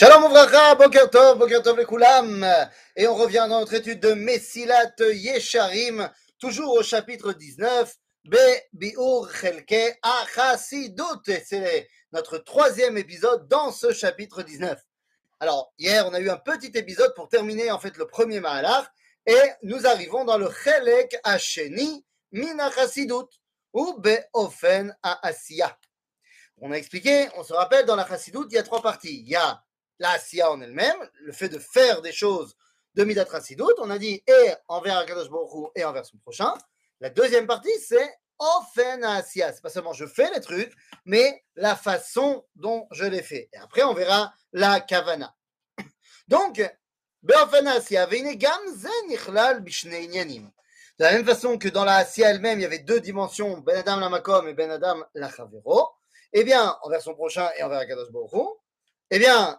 Shalom Ouvracha, Boker Tov, Boker Tov le Koulam. Et on revient dans notre étude de Messilat Yesharim, toujours au chapitre 19, Be Biur Chelke Achasidut. C'est notre troisième épisode dans ce chapitre 19. Alors, hier, on a eu un petit épisode pour terminer en fait le premier Mahalach, et nous arrivons dans le Chelek Hasheni Min Achasidut, ou Be Ofen Asiya. On a expliqué, on se rappelle, dans la Chassidut, il y a trois parties. Il y a la Asiya en elle-même, le fait de faire des choses de Midat Chassidut, on a dit et envers Akadosh Baruch et envers son prochain. La deuxième partie, c'est Ofen Asiya. C'est pas seulement je fais les trucs, mais la façon dont je les fais. Et après, on verra la Kavana. Donc, Beofen Asiya, Veine. De la même façon que dans la Asiya elle-même, il y avait deux dimensions, Ben Adam la Makom et Ben Adam la Chavero. Eh bien, envers son prochain et envers Akadosh Baruch eh bien,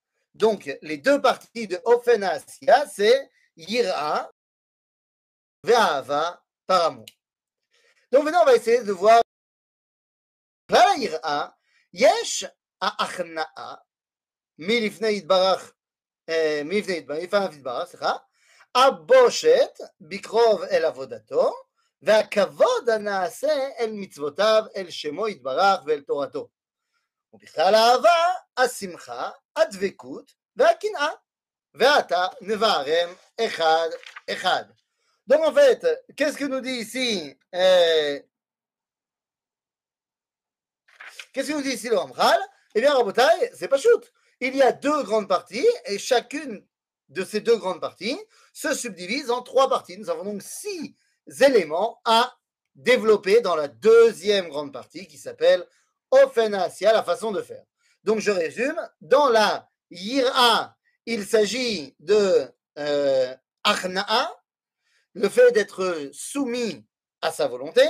Donc, les deux parties de Ofen Asiya, c'est Yira Ve'ahava par amour. Donc maintenant, on va essayer de voir la Yira, Yesh Ha'achna'a, מלפני יתברך, מלפני יתברך, סליחה, הבושת בקרוב אל עבודתו, והכבוד הנעשה אל מצוותיו, אל שמו יתברך ואל תורתו. ובכלל האהבה, השמחה, הדבקות והקנאה. ועתה נבערם אחד אחד. Donc en fait, qu'est-ce que nous dit ici euh, Qu'est-ce que nous dit ici le Ramchal Eh bien, Rabotai, c'est pas shoot. Il y a deux grandes parties et chacune de ces deux grandes parties se subdivise en trois parties. Nous avons donc six éléments à développer dans la deuxième grande partie qui s'appelle Ofen Asiya, la façon de faire. Donc je résume, dans la Yira, il s'agit de euh, Achna'a, le fait d'être soumis à sa volonté.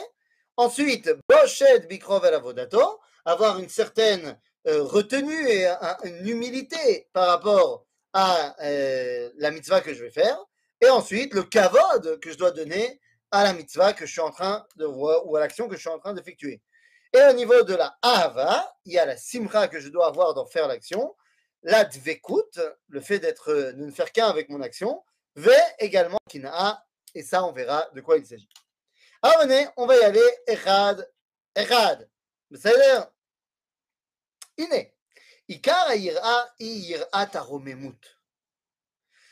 Ensuite, Boshet Bikrov Avodato, avoir une certaine euh, retenue et un, une humilité par rapport à euh, la mitzvah que je vais faire. Et ensuite, le kavod que je dois donner à la mitzvah que je suis en train de voir ou à l'action que je suis en train d'effectuer. Et au niveau de la ahava, il y a la simcha que je dois avoir dans faire l'action, la dvekut, le fait d'être de ne faire qu'un avec mon action, ve également kina, et ça on verra de quoi il s'agit. Alors venez, on va y aller echad, echad. בסדר? הנה, עיקר היראה היא יראת הרוממות.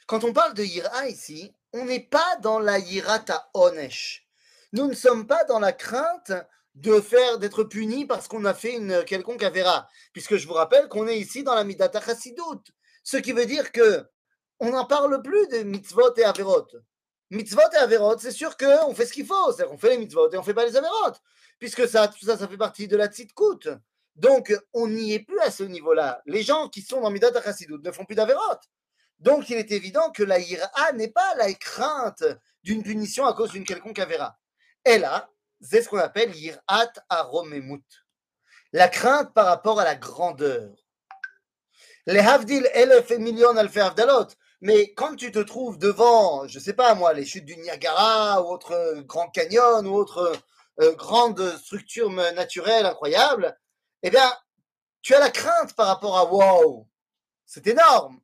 Quand on parle de yira ici, on n'est pas dans la yirata onesh. Nous ne sommes pas dans la crainte de faire d'être puni parce qu'on a fait une quelconque avéra, puisque je vous rappelle qu'on est ici dans la midata chassidut, ce qui veut dire que on n'en parle plus de mitzvot et averot. Mitzvot et averot, c'est sûr qu'on fait ce qu'il faut, c'est-à-dire qu'on fait les mitzvot et on fait pas les averot, puisque ça, tout ça, ça fait partie de la tzidkut. Donc, on n'y est plus à ce niveau-là. Les gens qui sont dans midata chassidut ne font plus d'averot. Donc, il est évident que la ira n'est pas la crainte d'une punition à cause d'une quelconque avéra. Et là, c'est ce qu'on appelle yirat aromemut. La crainte par rapport à la grandeur. Les havdil elef et millions alfé havdalot. Mais quand tu te trouves devant, je sais pas moi, les chutes du Niagara ou autre grand canyon ou autre euh, grande structure naturelle incroyable, eh bien, tu as la crainte par rapport à wow, c'est énorme.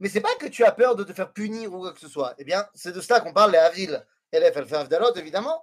Mais c'est pas que tu as peur de te faire punir ou quoi que ce soit. Eh bien, c'est de cela qu'on parle, les Havdil, Elef, Alfa, Avdalot, évidemment,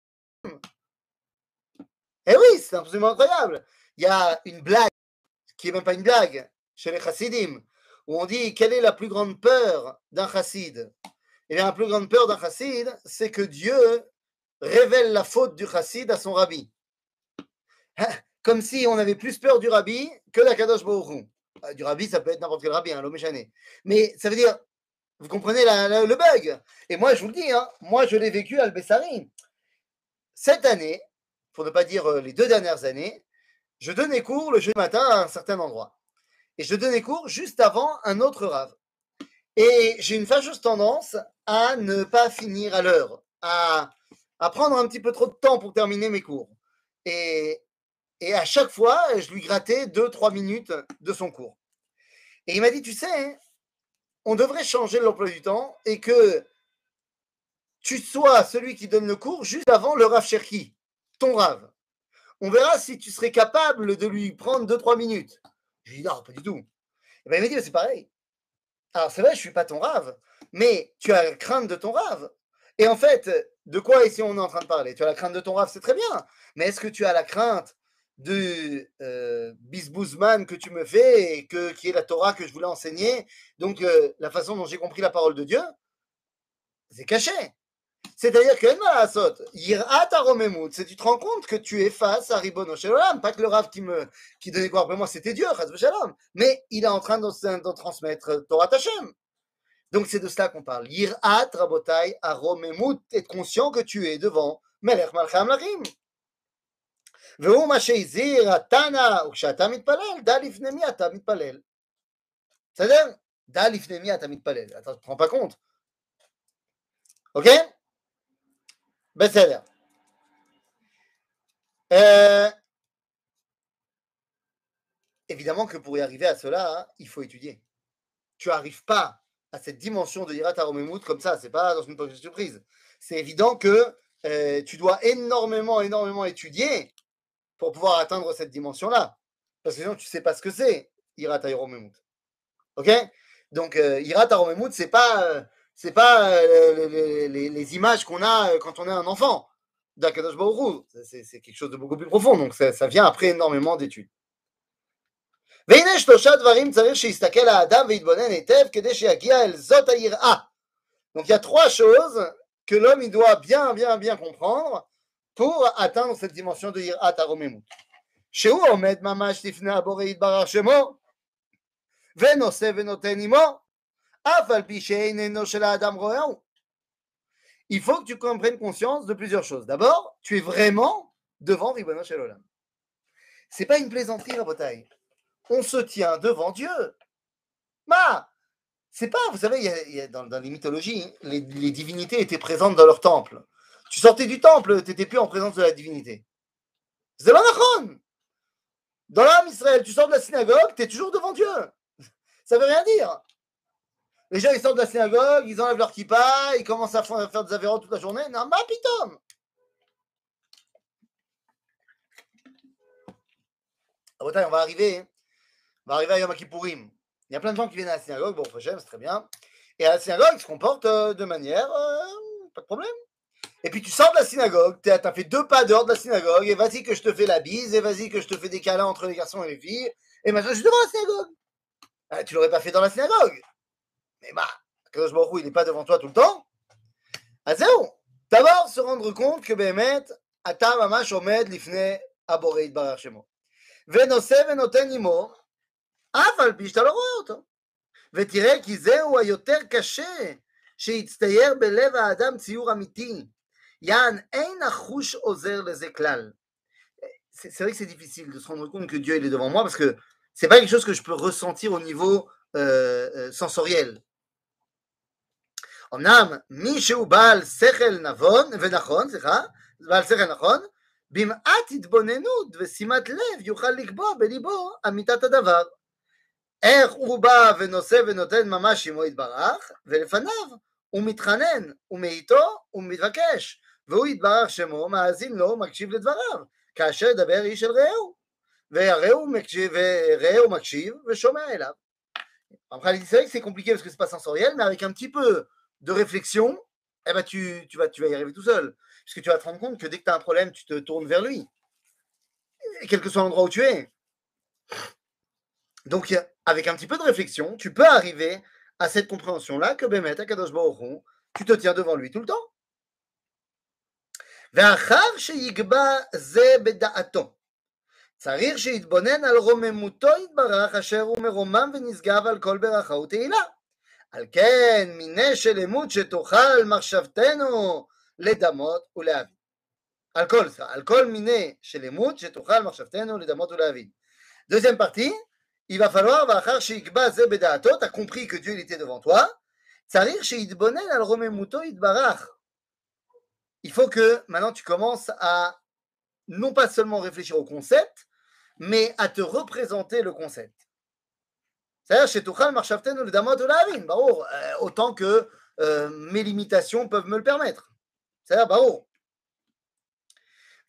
Eh oui, c'est absolument incroyable. Il y a une blague, qui n'est même pas une blague, chez les chassidim, où on dit quelle est la plus grande peur d'un chassid? Eh bien, la plus grande peur d'un chassid, c'est que Dieu révèle la faute du chassid à son rabbi. Hein, comme si on avait plus peur du rabbi que la Kadosh Baruch euh, Du rabbi, ça peut être n'importe quel rabbi, hein, l'homme Mais ça veut dire, vous comprenez le bug? Et moi, je vous le dis, hein, moi, je l'ai vécu à Al-Bessari. Cette année, pour ne pas dire euh, les deux dernières années, je donnais cours le jeudi matin à un certain endroit. Et je donnais cours juste avant un autre rave. Et j'ai une fâcheuse tendance à ne pas finir à l'heure, à, à prendre un petit peu trop de temps pour terminer mes cours. Et, et à chaque fois, je lui grattais deux, trois minutes de son cours. Et il m'a dit, tu sais, on devrait changer l'emploi du temps et que tu sois celui qui donne le cours juste avant le Rav Cherki, ton Rav. On verra si tu serais capable de lui prendre deux, trois minutes. Je lui dit, non, pas du tout. Et ben, il m'a dit, c'est pareil. Alors, c'est vrai, je suis pas ton Rav, mais tu as la crainte de ton Rav. Et en fait, de quoi ici on est en train de parler? Tu as la crainte de ton Rav, c'est très bien. Mais est-ce que tu as la crainte de euh, bisbouzman que tu me fais et que, qui est la Torah que je voulais enseigner? Donc, euh, la façon dont j'ai compris la parole de Dieu, c'est caché. C'est-à-dire que c'est tu te rends compte que tu es face à Ribono Shalom, pas que le Rav qui me qui donnait quoi après moi, c'était Dieu, Shalom, mais il est en train de, transmettre Torah Tachem. Donc c'est de cela qu'on parle. Yirat Rabotai Aromemut, être conscient que tu es devant Melech Malcham Lachim. והוא מה שהזהיר התנא, וכשאתה מתפלל, דע לפני מי אתה מתפלל. בסדר? דע לפני מי אתה מתפלל. אתה ne prends pas compte. אוקיי? Mesela euh, évidemment que pour y arriver à cela, il faut étudier. Tu n'arrives pas à cette dimension de Hirat Aromemut ah, comme ça, c'est pas dans une poche de surprise. C'est évident que euh, tu dois énormément, énormément étudier pour pouvoir atteindre cette dimension-là. Parce que sinon, tu ne sais pas ce que c'est, Hirat Aromemut. Ok? Donc, euh, Hirat Aromemut, c'est pas euh, c'est pas euh, les, images qu'on a quand on est un enfant d'Akadosh Baruch C'est quelque chose de beaucoup plus profond. Donc, ça, vient après énormément d'études. Donc, il y a trois choses que l'homme il doit bien, bien, bien comprendre pour atteindre cette dimension de Yirat Aromemut. שהוא עומד ממש לפני הבורא יתברך שמו, ונושא ונותן עמו, il faut que tu comprennes conscience de plusieurs choses. D'abord, tu es vraiment devant Ribono Shel Olam. C'est pas une plaisanterie, Rabotai. On se tient devant Dieu. Ma, c'est pas, vous savez, dans, les mythologies, les, les divinités étaient présentes dans leur temple. Tu sortais du temple, tu n'étais plus en présence de la divinité. C'est. Dans l'âme Israël, tu sors de la synagogue, tu es toujours devant Dieu. Ça veut rien dire. Les gens, ils sortent de la synagogue, ils enlèvent leur kippa, ils commencent à faire des avéros toute la journée. Non, ma pitom. On va arriver, on va arriver à Yom Kippourim. Il y a plein de gens qui viennent à la synagogue, bon, c'est très bien. Et à la synagogue, ils se comportent euh, de manière, euh, pas de problème. Et puis tu sors de la synagogue, tu as, fait deux pas dehors de la synagogue, et vas-y que je te fais la bise, et vas-y que je te fais des câlins entre les garçons et les filles, et maintenant je suis devant la synagogue. Ah, tu l'aurais pas fait dans la synagogue. Mais bah, Kadosh Baruch il n'est pas devant toi tout le temps. Ah, c'est bon. D'abord, se rendre compte que Béhémet, אתה ממש עומד לפני הבורא יתברך שמו. ונושא ונותן עמו, אף על פי שאתה לא רואה אותו. ותראה כי זהו היותר קשה שיצטייר בלב האדם ציור אמיתי, Yann, c'est vrai que c'est difficile de se rendre compte que Dieu il est devant moi parce que c'est pas quelque chose que je peux ressentir au niveau euh, euh, sensoriel. אמנם מי שהוא בעל שכל נבון ונכון, סליחה, בעל שכל נכון, במעט התבוננות ושימת לב יוכל לקבוע בליבו אמיתת הדבר. איך הוא בא ונושא ונותן ממש עמו יתברך, ולפניו הוא מתחנן, הוא מאיתו, הוא מתבקש, והוא יתברך שמו, מאזין לו, מקשיב לדבריו, כאשר ידבר איש אל רעהו, ורעהו מקשיב, ורעהו מקשיב ושומע אליו. Après, c'est vrai que c'est compliqué parce que c'est pas sensoriel, mais avec un petit peu de réflexion, eh ben tu, tu, vas, tu vas y arriver tout seul. Parce que tu vas te rendre compte que dès que tu as un problème, tu te tournes vers lui. quel que soit l'endroit où tu es. Donc, avec un petit peu de réflexion, tu peux arriver à cette compréhension-là que Bémet, Akadosh Baruch tu te tiens devant lui tout le temps. ואחר שיקבע זה בדעתו. צריך שיתבונן על רוממותו יתברך אשר הוא מרומם ונשגב על כל ברכה ותהילה. על כן מיני שלמות שתוכל מחשבתנו לדמות ולהבין. על כל, על כל מיני שלמות שתוכל מחשבתנו לדמות ולהבין. Deuxième partie, il va falloir, ואחר שיקבע זה בדעתו, t'as compris que Dieu il était devant toi, צריך שיתבונן על רוממותו יתברך. Il faut que maintenant tu commences à non pas seulement réfléchir au concept, mais à te représenter le concept. C'est-à-dire, chez Tuchal Marshavtenu le Damot Olavin, Barour, autant que euh, mes limitations peuvent me le permettre. C'est-à-dire, Barour.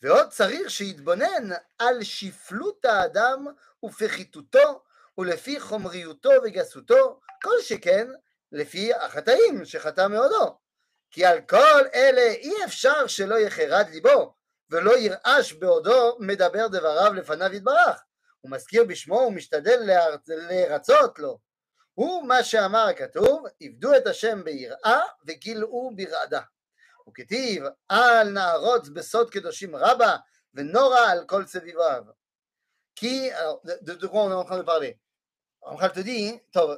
ועוד צריך שיתבונן על שפלות האדם ופחיתותו ולפי חומריותו וגסותו, כל שכן לפי החטאים שחטא מאודו. כי על כל אלה אי אפשר שלא יחרד ליבו, ולא ירעש בעודו מדבר דבריו לפניו יתברך. הוא מזכיר בשמו ומשתדל לרצות לו. הוא מה שאמר הכתוב, עבדו את השם ביראה וגילאו ברעדה. וכתיב, אל נערוץ בסוד קדושים רבה, ונורא על כל סביביו. Qui, alors, de, de, quoi on est en train de parler On te dit,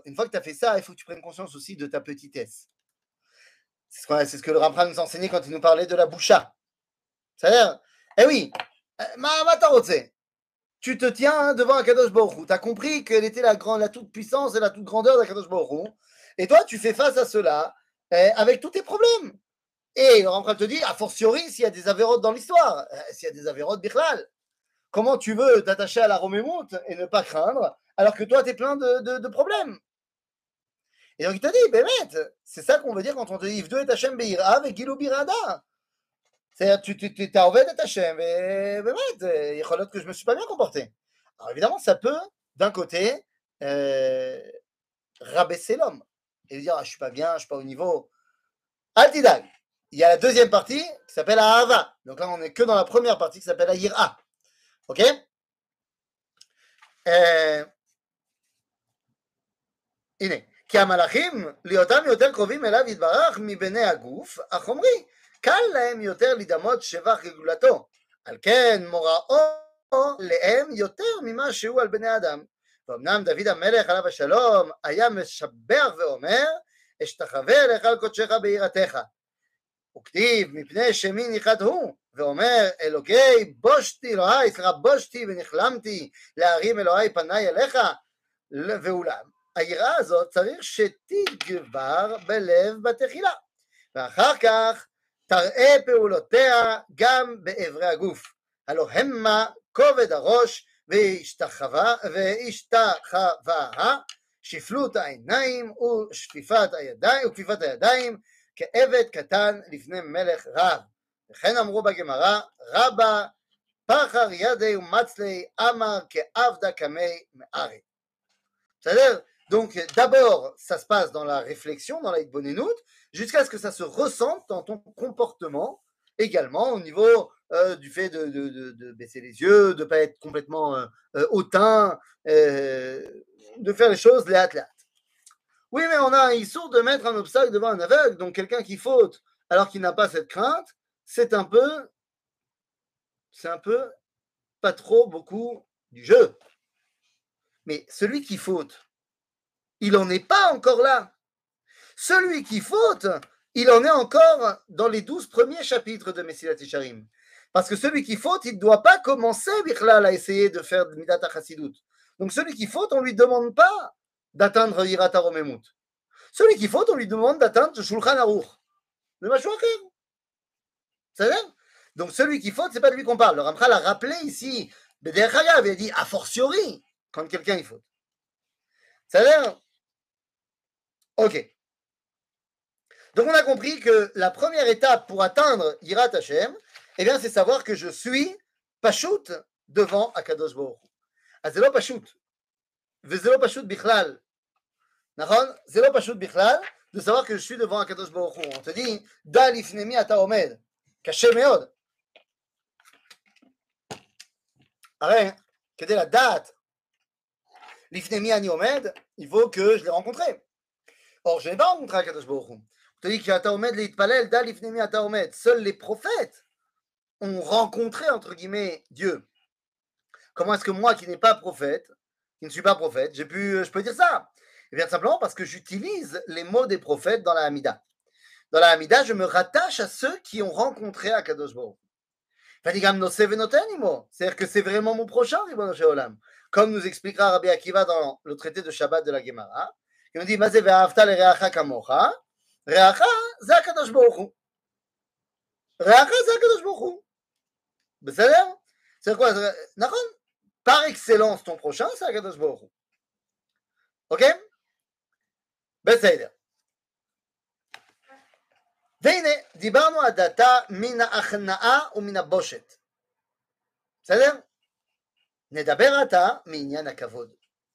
une fois que tu as fait ça, il faut que tu prennes conscience aussi de ta petitesse. C'est ce, c'est ce que le Ramchal nous enseignait quand il nous parlait de la boucha. C'est-à-dire, eh oui, tu te tiens devant Akadosh Baruch Tu as compris qu'elle était la, grande, la toute puissance et la toute grandeur d'Akadosh Baruch Et toi, tu fais face à cela eh, avec tous tes problèmes. Et le Ramchal te dit, a fortiori, s'il y a des avérotes dans l'histoire, eh, s'il y a des avérotes bichlal, comment tu veux t'attacher à la Romémonte et ne pas craindre alors que toi, tu es plein de, problèmes? Et donc, il t'a dit, Bémet, c'est ça qu'on veut dire quand on te dit, Yvdo et Hachem Beira avec Gilou. C'est-à-dire, tu, tu, tu t'as envie d'être Hachem, et Bémet, il faut que je me suis pas bien comporté. Alors, évidemment, ça peut, d'un côté, euh, rabaisser l'homme et dire, ah, je suis pas bien, je suis pas au niveau. Altidag il y a la deuxième partie qui s'appelle Ahava. Donc là, on n'est que dans la première partie qui s'appelle Ahira. Ok הנה, כי המלאכים, להיותם יותר קרובים אליו יתברך מבני הגוף החומרי, קל להם יותר לדמות שבח גדולתו. על כן מוראו להם יותר ממה שהוא על בני אדם. ואומנם דוד המלך עליו השלום היה משבח ואומר, אשתחווה לך על קודשך ביראתך. וכתיב מפני שמי ניחת הוא, ואומר אלוקי בושתי אלוהי, סליחה בושתי ונכלמתי להרים אלוהי פניי אליך, ואולם היראה הזאת צריך שתגבר בלב בתחילה, ואחר כך תראה פעולותיה גם באברי הגוף, הלא המה כובד הראש והשתחווה, שפלות העיניים ושפיפת הידיים, וכפיפת הידיים כעבד קטן לפני מלך רב. וכן אמרו בגמרא, רבה פחר ידי ומצלי אמר כעבדה קמי מארי. בסדר? Donc d'abord, ça se passe dans la réflexion, dans la hitbonenout, jusqu'à ce que ça se ressente dans ton comportement, également au niveau euh, du fait de, baisser les yeux, de ne pas être complètement euh, euh, hautain, de faire les choses léat léat. Oui, mais on a un de mettre un obstacle devant un aveugle, donc quelqu'un qui faute alors qu'il n'a pas cette crainte, c'est un peu, c'est un peu pas trop beaucoup du jeu. Mais celui qui faute, il n'en est pas encore là. Celui qui faute, il en est encore dans les douze premiers chapitres de Messilat Tisharim. Parce que celui qui faute, il ne doit pas commencer, Bichlal, à essayer de faire Midat Chassidut. Donc celui qui faute, on ne lui demande pas d'atteindre Hirata Romemut. Celui qui faute, on lui demande d'atteindre Shulchan Aruch. Le Mashouacher. C'est vrai? Donc celui qui faute, ce n'est pas de lui qu'on parle. Le Ramchal a rappelé ici, Beder il a dit a fortiori quand quelqu'un il faute. C'est vrai? Ok. Donc on a compris que la première étape pour atteindre Yirat Hashem, eh bien c'est savoir que je suis Pachout devant Akadosh Baruch. Azelo Pachout. Vezelo Pachout Bichlal. Pas Pachout Bichlal de savoir que je suis devant Akadosh Baruch Hu. On te dit, Dalifnemi ata omed. Caché meod. Arrête, quelle est la date? L'ifnemi ani omed, il faut que je l'ai rencontré. Or, je n'ai pas rencontré Akadosh Baruch te dit Seuls les prophètes ont rencontré, entre guillemets, Dieu. Comment est-ce que moi, qui n'ai pas prophète, qui ne suis pas prophète, j'ai pu, je peux dire ça? Eh bien, simplement parce que j'utilise les mots des prophètes dans la Hamida. Dans la Hamida, je me rattache à ceux qui ont rencontré Akadosh Baruch. C'est-à-dire que c'est vraiment mon prochain, comme nous expliquera Rabbi Akiva dans le traité de Shabbat de la Gemara. Il nous dit, Reacha, c'est Akadosh Baruch Hu. Reacha, c'est Akadosh Baruch Hu. C'est quoi Par excellence, ton prochain, c'est Akadosh Baruch Hu. Ok בסדר. והנה, דיברנו עד עתה מן ההכנעה ומן הבושת. בסדר? נדבר עתה מעניין הכבוד.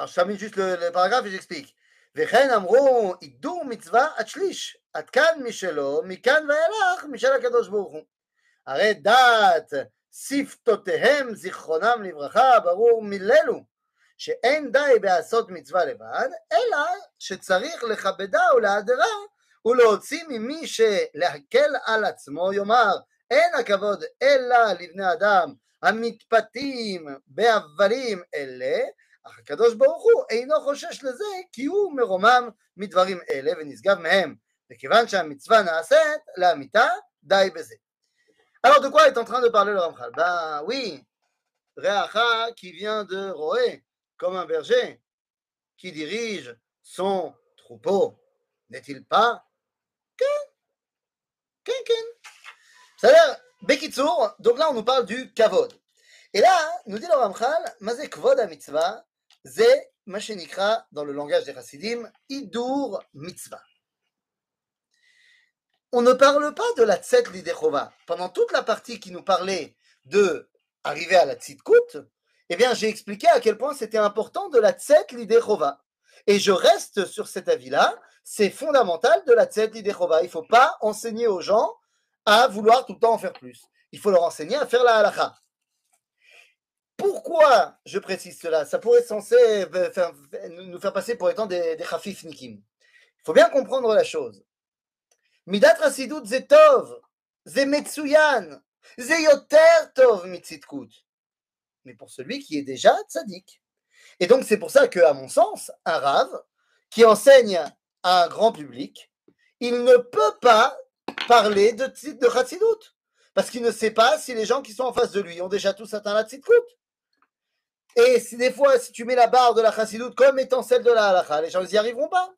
Alors je termine juste le, le paragraphe et j'explique. וכן אמרו, הידור מצווה עד שליש, עד כאן משלו, מכאן ואילך משל הקדוש ברוך הוא. הרי דעת שפתותיהם, זיכרונם לברכה, ברור מיללו, שאין די בעשות מצווה לבד, אלא שצריך לכבדה ולהדרה ולהוציא ממי שלהקל על עצמו יאמר אין הכבוד אלא לבני אדם המתפתים באבלים אלה אך הקדוש ברוך הוא אינו חושש לזה כי הוא מרומם מדברים אלה ונשגב מהם וכיוון שהמצווה נעשית לאמיתה די בזה. Alors de quoi est en train de parler le Ramchal Ben oui, Reacha qui vient de Roé, comme un berger qui dirige son troupeau, n'est-il pas Ken Ken Ken C'est-à-dire, Bekitsour, donc là on nous parle du kavod. Et là, nous dit le Ramchal, Mazé kvod a mitzvah, c'est Mashenikra dans le langage des Hasidim, Idur Mitzvah. On ne parle pas de la Tzet Lidechova. Pendant toute la partie qui nous parlait de arriver à la Tzidkut, eh bien, j'ai expliqué à quel point c'était important de la Tzet Lidechova. Et je reste sur cet avis-là, c'est fondamental de la Tzet Lidechova. Il ne faut pas enseigner aux gens à vouloir tout le temps en faire plus. Il faut leur enseigner à faire la halakha. Pourquoi je précise cela? Ça pourrait censé nous faire passer pour étant des, des khafif nikim. Il faut bien comprendre la chose. Midat Zetov, Zemetsuyan, Zeyoter Tov. Mais pour celui qui est déjà tzaddik. Et donc c'est pour ça que, à mon sens, un rave qui enseigne à un grand public, il ne peut pas parler de, de. Parce qu'il ne sait pas si les gens qui sont en face de lui ont déjà tous atteint la tzidkut. Et si des fois, si tu mets la barre de la chassidoute comme étant celle de la halakha, les gens n'y arriveront pas.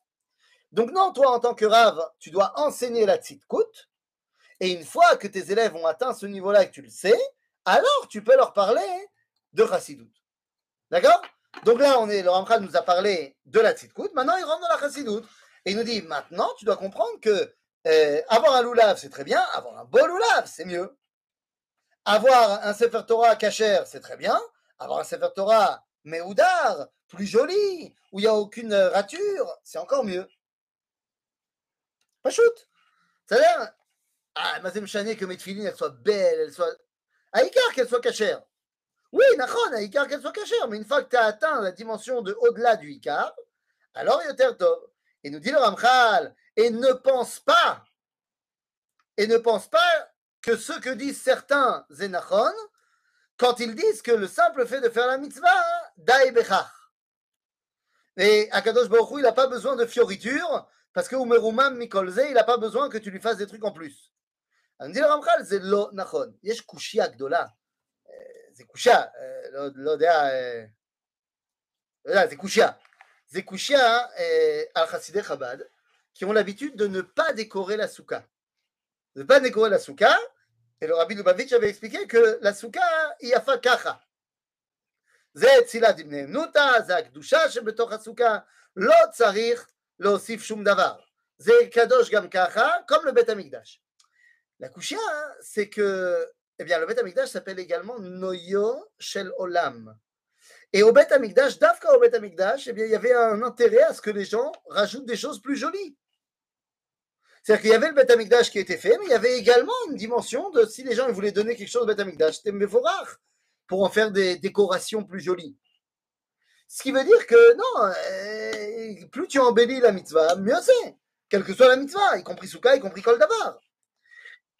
Donc non, toi, en tant que rave, tu dois enseigner la tzidkut. Et une fois que tes élèves ont atteint ce niveau-là et que tu le sais, alors tu peux leur parler de chassidoute. D'accord? Donc là, on est, le Ramchal nous a parlé de la tzidkut. Maintenant, il rentre dans la chassidoute. Et il nous dit, maintenant, tu dois comprendre que euh, avoir un loulav, c'est très bien. Avoir un beau loulav, c'est mieux. Avoir un Sefer Torah kacher, c'est très bien avoir un Sefer Torah Mehoudar, plus joli, où il n'y a aucune rature, c'est encore mieux. Pas shoot. C'est-à-dire, ah, Mazem Chané, que mes filines, elles soient belles, elles soient. Aïkar, qu'elles soient cachères. Oui, Nachon, Aïkar, qu'elles soient cachères, mais une fois que tu as atteint la dimension de au-delà du Icar, alors Yoter Tov. Et nous dit le Ramchal, et ne pense pas, et ne pense pas que ce que disent certains Zénachon, quand ils disent que le simple fait de faire la mitzvah, daï bechach. Et Akadosh Baruch il n'a pas besoin de fioritures, parce que Umerumam Mikolze, il n'a pas besoin que tu lui fasses des trucs en plus. On dit le Ramchal, c'est lo nachon. Yesh kushia gdola. C'est kushia. לא יודע, c'est kushia. C'est kushia al chassidei Chabad, qui ont l'habitude de ne pas décorer la souka. De ne pas décorer la souka, et le rabbi Lubavitch avait expliqué que la souka, il y a fait kacha. זה תפילת דמני אמנותא, זה הקדושה שבתוך הסוכה, לא צריך להוסיף שום דבר. c'est Kadosh Gam Kacha, comme le Bet Amikdash. La Kushia, hein, c'est que eh bien, le Bet Amikdash s'appelle également Noyo Shel Olam. Et au Bet Amikdash, Dafka au Bet Amikdash, eh bien, il y avait un intérêt à ce que les gens rajoutent des choses plus jolies. C'est-à-dire qu'il y avait le Bet Amikdash qui était fait, mais il y avait également une dimension de si les gens voulaient donner quelque chose au Bet Amikdash, c'était rare pour en faire des décorations plus jolies. Ce qui veut dire que non, euh, plus tu embellis la mitzvah, mieux c'est. Quelle que soit la mitzvah, y compris Souka, y compris Kol Davar.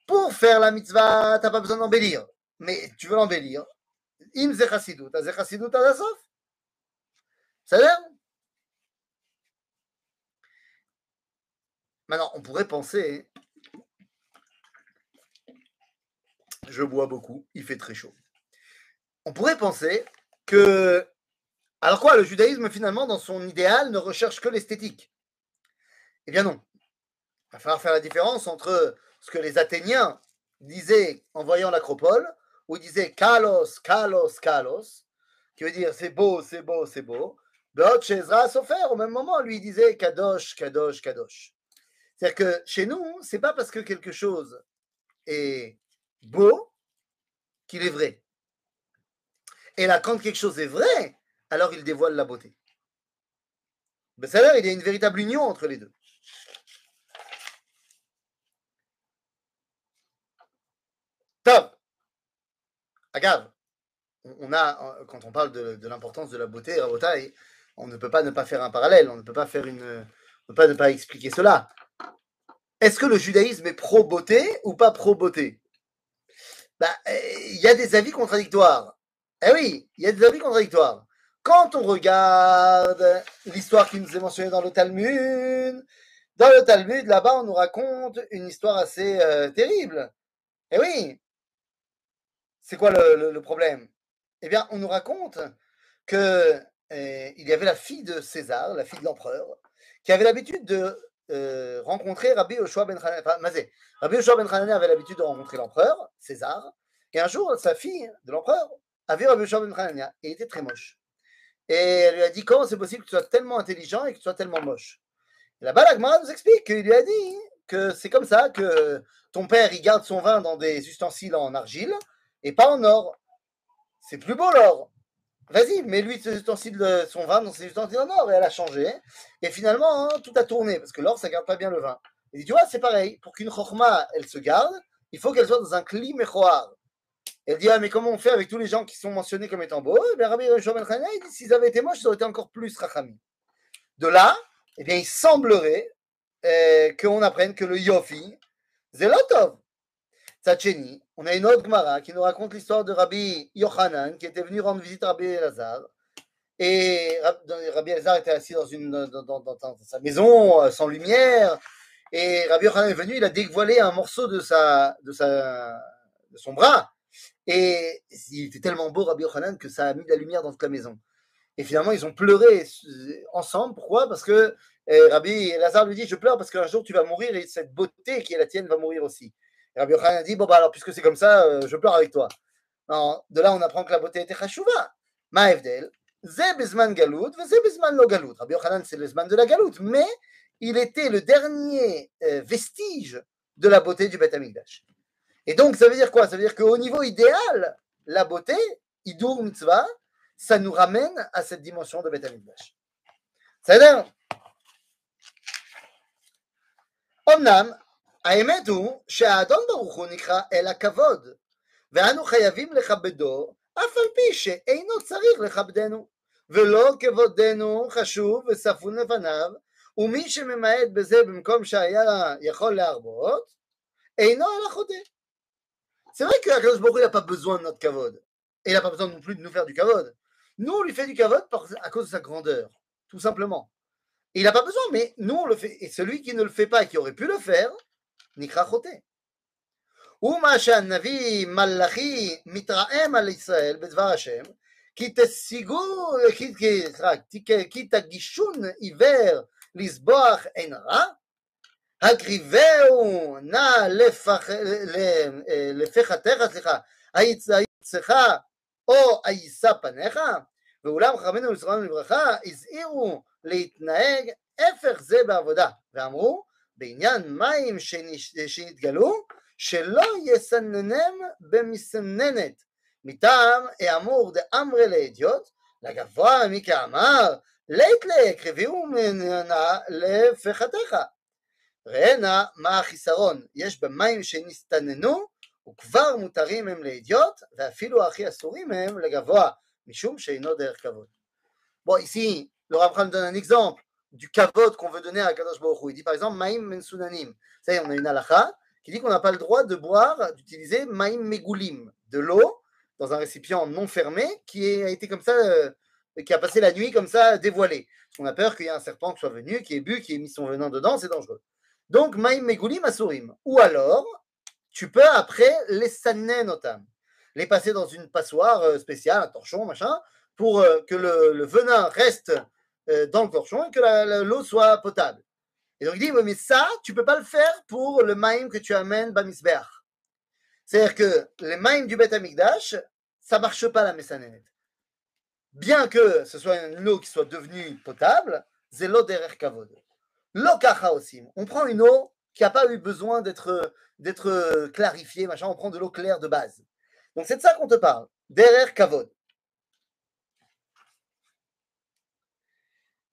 Pour faire la mitzvah, tu n'as pas besoin d'embellir. Mais tu veux l'embellir. Im zechassidut, zechassidut azasof. Ça Maintenant, on pourrait penser, je bois beaucoup, il fait très chaud. On pourrait penser que, alors quoi, le judaïsme finalement, dans son idéal, ne recherche que l'esthétique? Eh bien non. Il va falloir faire la différence entre ce que les Athéniens disaient en voyant l'acropole, où ils disaient Kalos, Kalos, Kalos, qui veut dire c'est beau, c'est beau, c'est beau. D'autres, chez Ezra au même moment, lui disait Kadosh, Kadosh, Kadosh. C'est-à-dire que chez nous, c'est pas parce que quelque chose est beau qu'il est vrai. Et là, quand quelque chose est vrai, alors il dévoile la beauté. Ben, ça il y a une véritable union entre les deux. Top Agave, on a, quand on parle de, l'importance de la beauté, on ne peut pas ne pas faire un parallèle, on ne peut pas faire une, on ne peut pas ne pas expliquer cela. Est-ce que le judaïsme est pro-beauté ou pas pro-beauté? Bah, Il y a des avis contradictoires. Eh oui, il y a des avis contradictoires. Quand on regarde l'histoire qui nous est mentionnée dans le Talmud, dans le Talmud, là-bas, on nous raconte une histoire assez euh, terrible. Eh oui, c'est quoi le, problème? Eh bien, on nous raconte que eh, il y avait la fille de César, la fille de l'empereur, qui avait l'habitude de euh, rencontrer Rabbi Yoshua ben Hanani. Rabbi Yoshua ben avait l'habitude de rencontrer l'empereur, César, et un jour, sa fille de l'empereur a vu Rabbi Yoshua ben Hanani, et était très moche. Et elle lui a dit Comment c'est possible que tu sois tellement intelligent et que tu sois tellement moche? Et Là-bas, nous explique qu'il lui a dit que c'est comme ça que ton père il garde son vin dans des ustensiles en argile et pas en or. C'est plus beau l'or. Vas-y, mets-lui ses ustensiles de son vin dans ses ustensiles en or. Et elle a changé. Et finalement, hein, tout a tourné, parce que l'or, ça garde pas bien le vin. Et dit, tu vois, c'est pareil. Pour qu'une chorma, elle se garde, il faut qu'elle soit dans un cli mechoar. Elle dit, ah, mais comment on fait avec tous les gens qui sont mentionnés comme étant beaux? Eh bien, Rabbi Yoshua Ben il dit, s'ils avaient été moches, ils auraient été encore plus rachami. De là, eh bien, il semblerait eh, qu'on apprenne que le yofi, Zelotov. Tchatcheni, on a une autre Gemara qui nous raconte l'histoire de Rabbi Yochanan qui était venu rendre visite à Rabbi Elazar. Et Rabbi Elazar était assis dans, sa maison euh, sans lumière. Et Rabbi Yochanan est venu, il a dévoilé un morceau de, son bras. Et il était tellement beau, Rabbi Yochanan, que ça a mis de la lumière dans toute la maison. Et finalement, ils ont pleuré ensemble. Pourquoi? Parce que euh, Rabbi Elazar lui dit Je pleure parce qu'un jour tu vas mourir et cette beauté qui est la tienne va mourir aussi. Rabbi Yochanan a dit Bon, bah alors, puisque c'est comme ça, euh, je pleure avec toi. de là, on apprend que la beauté était chachouva. Ma'evdel, ze bezman galout, ze bezman lo galout. Rabbi Yochanan, c'est le zman de la galout, mais il était le dernier euh, vestige de la beauté du Beth Amikdash. Et donc, ça veut dire quoi? Ça veut dire qu'au niveau idéal, la beauté, idur mitzvah, ça nous ramène à cette dimension de Beth Amikdash. C'est-à-dire, Omnam, האמת הוא שהאדון ברוך הוא נקרא אל הכבוד, ואנו חייבים לכבדו אף על פי שאינו צריך לכבדנו, ולא כבודנו חשוב וספון לפניו, ומי שממעט בזה במקום שהיה יכול להרבות, אינו אלא חוטא. C'est vrai qu'Akadosh Baruch il n'a pas besoin de notre kavod. Et il n'a pas besoin non plus de nous faire du kavod. Nous, on lui fait du kavod à cause de sa grandeur, tout simplement. Et il n'a pas besoin, mais nous, on le fait. Et celui qui ne le fait pas et qui aurait pu le faire, נקרא חוטא. ומה שהנביא מלאכי מתרעם על ישראל בדבר השם, כי תשיגו, כי, כי, כי, כי תגישון עיוור לסבוח אין רע, הקריבהו נא לפח, לפחתך, סליחה, היצאך או הישא פניך, ואולם חכמינו זכרנו לברכה הזהירו להתנהג הפך זה בעבודה, ואמרו בעניין מים שנתגלו, שלא יסננם במסננת, מטעם האמור דאמרי לאדיוט, לגבוה מכאמר, לית לק הביאו מנה לפחתך. ראנה מה החיסרון, יש במים שנסתננו, וכבר מותרים הם לאדיוט, ואפילו הכי אסורים הם לגבוה, משום שאינו דרך כבוד. Bon, ici, le Ramchal donne un exemple du kavod qu'on veut donner à Kadosh Baruch. Il dit par exemple Maïm Mensunanim. Ça y est, on a une halakha qui dit qu'on n'a pas le droit de boire, d'utiliser Maïm Megulim, de l'eau dans un récipient non fermé qui a été comme ça, euh, qui a passé la nuit comme ça dévoilé. Qu'on a peur qu'il y ait un serpent qui soit venu, qui ait bu, qui ait mis son venin dedans, c'est dangereux. Donc Maïm Megulim Asurim. Ou alors, tu peux après les sanen notam, les passer dans une passoire euh, spéciale, un torchon, machin, pour euh, que le, venin reste dans le torchon et que l'eau soit potable. Et donc il dit, mais ça, tu peux pas le faire pour le maïm que tu amènes Bamisbeach. C'est-à-dire que les maïms du Beth Amikdash, ça marche pas la Messanénet. Bien que ce soit une eau qui soit devenue potable, c'est l'eau derer kavod. L'eau kacha aussi. On prend une eau qui n'a pas eu besoin d'être d'être clarifiée, machin, on prend de l'eau claire de base. Donc c'est de ça qu'on te parle. Derer kavod. Euh... mhm.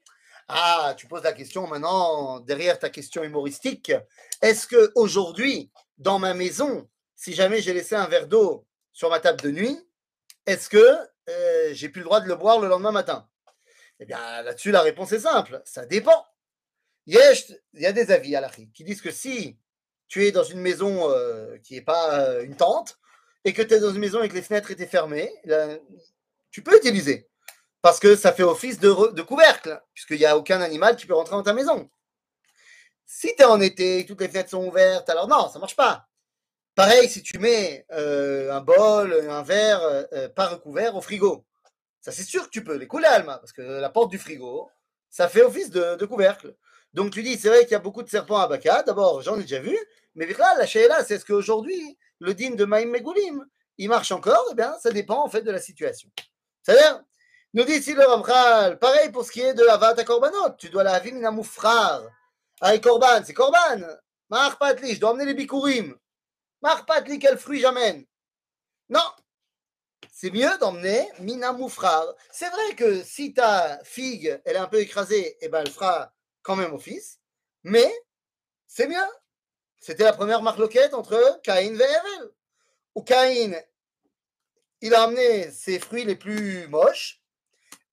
Ah, tu poses la question maintenant, derrière ta question humoristique. Est-ce que aujourd'hui, dans ma maison, si jamais j'ai laissé un verre d'eau sur ma table de nuit, est-ce que euh, j'ai plus le droit de le boire le lendemain matin? Eh bien, là-dessus, la réponse est simple. Ça dépend. Il y a des avis à qui disent que si tu es dans une maison euh, qui n'est pas euh, une tente et que tu es dans une maison et que les fenêtres étaient fermées, tu peux utiliser. Parce que ça fait office de, couvercle, puisqu'il n'y a aucun animal qui peut rentrer dans ta maison. Si tu es en été toutes les fenêtres sont ouvertes, alors non, ça ne marche pas. Pareil si tu mets euh, un bol, un verre euh, pas recouvert au frigo. Ça, c'est sûr que tu peux les couler, Alma, parce que la porte du frigo, ça fait office de, couvercle. Donc tu dis, c'est vrai qu'il y a beaucoup de serpents à Baka. D'abord, j'en ai déjà vu, mais là, la là, c'est est-ce qu'aujourd'hui, le din de Maïm Megoulim, il marche encore Eh bien, ça dépend en fait de la situation. C'est-à-dire, nous dit ici le Ramchal, pareil pour ce qui est de Avat à Korbanot, tu dois la avim in amoufrar. Ah, et Korban, c'est Korban. Mar Patli, je dois emmener les bikurim. Mar Patli, quel fruit j'amène? Non, c'est mieux d'emmener Mina Moufrar. C'est vrai que si ta figue, elle est un peu écrasée, eh ben elle fera quand même office, mais c'est mieux. C'était la première marloquette entre Caïn et Evel. Où Caïn, il a amené ses fruits les plus moches,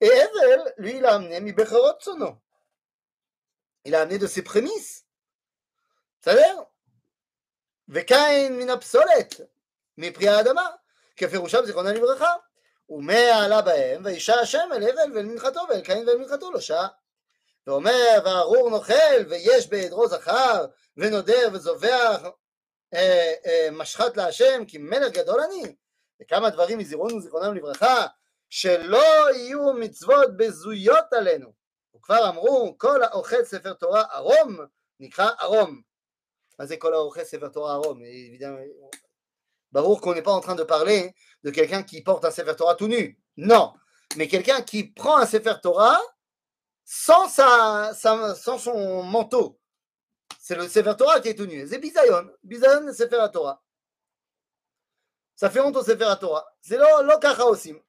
et Evel, lui, il a amené Mi Bechorot Sono. Il a amené de ses prémices. C'est-à-dire, Vekain Mina Psolet, מפרי האדמה, כפירושם זיכרונה לברכה. ומאה עלה בהם, וישע השם אל הבל ואל מנחתו, ואל קין ואל מנחתו לא שע. ואומר, וארור נוכל, ויש בעדרו זכר, ונודר וזובח אה, אה, משחת להשם, כי מלך גדול אני. וכמה דברים מזיכרונו זיכרונם לברכה, שלא יהיו מצוות בזויות עלינו. וכבר אמרו, כל האוכל ספר תורה ערום, נקרא ערום. מה זה כל האוכל ספר תורה ערום? évidemment, Baruch qu'on n'est pas en train de parler de quelqu'un qui porte un Sefer Torah tout nu. Non. Mais quelqu'un qui prend un Sefer Torah sans, sa, sa- sans son manteau. C'est le Sefer Torah qui est tout nu. C'est Bizayon. Bizayon, c'est Sefer Torah. Ça fait honte au Sefer Torah. C'est לא, לא ככה עושים. אה,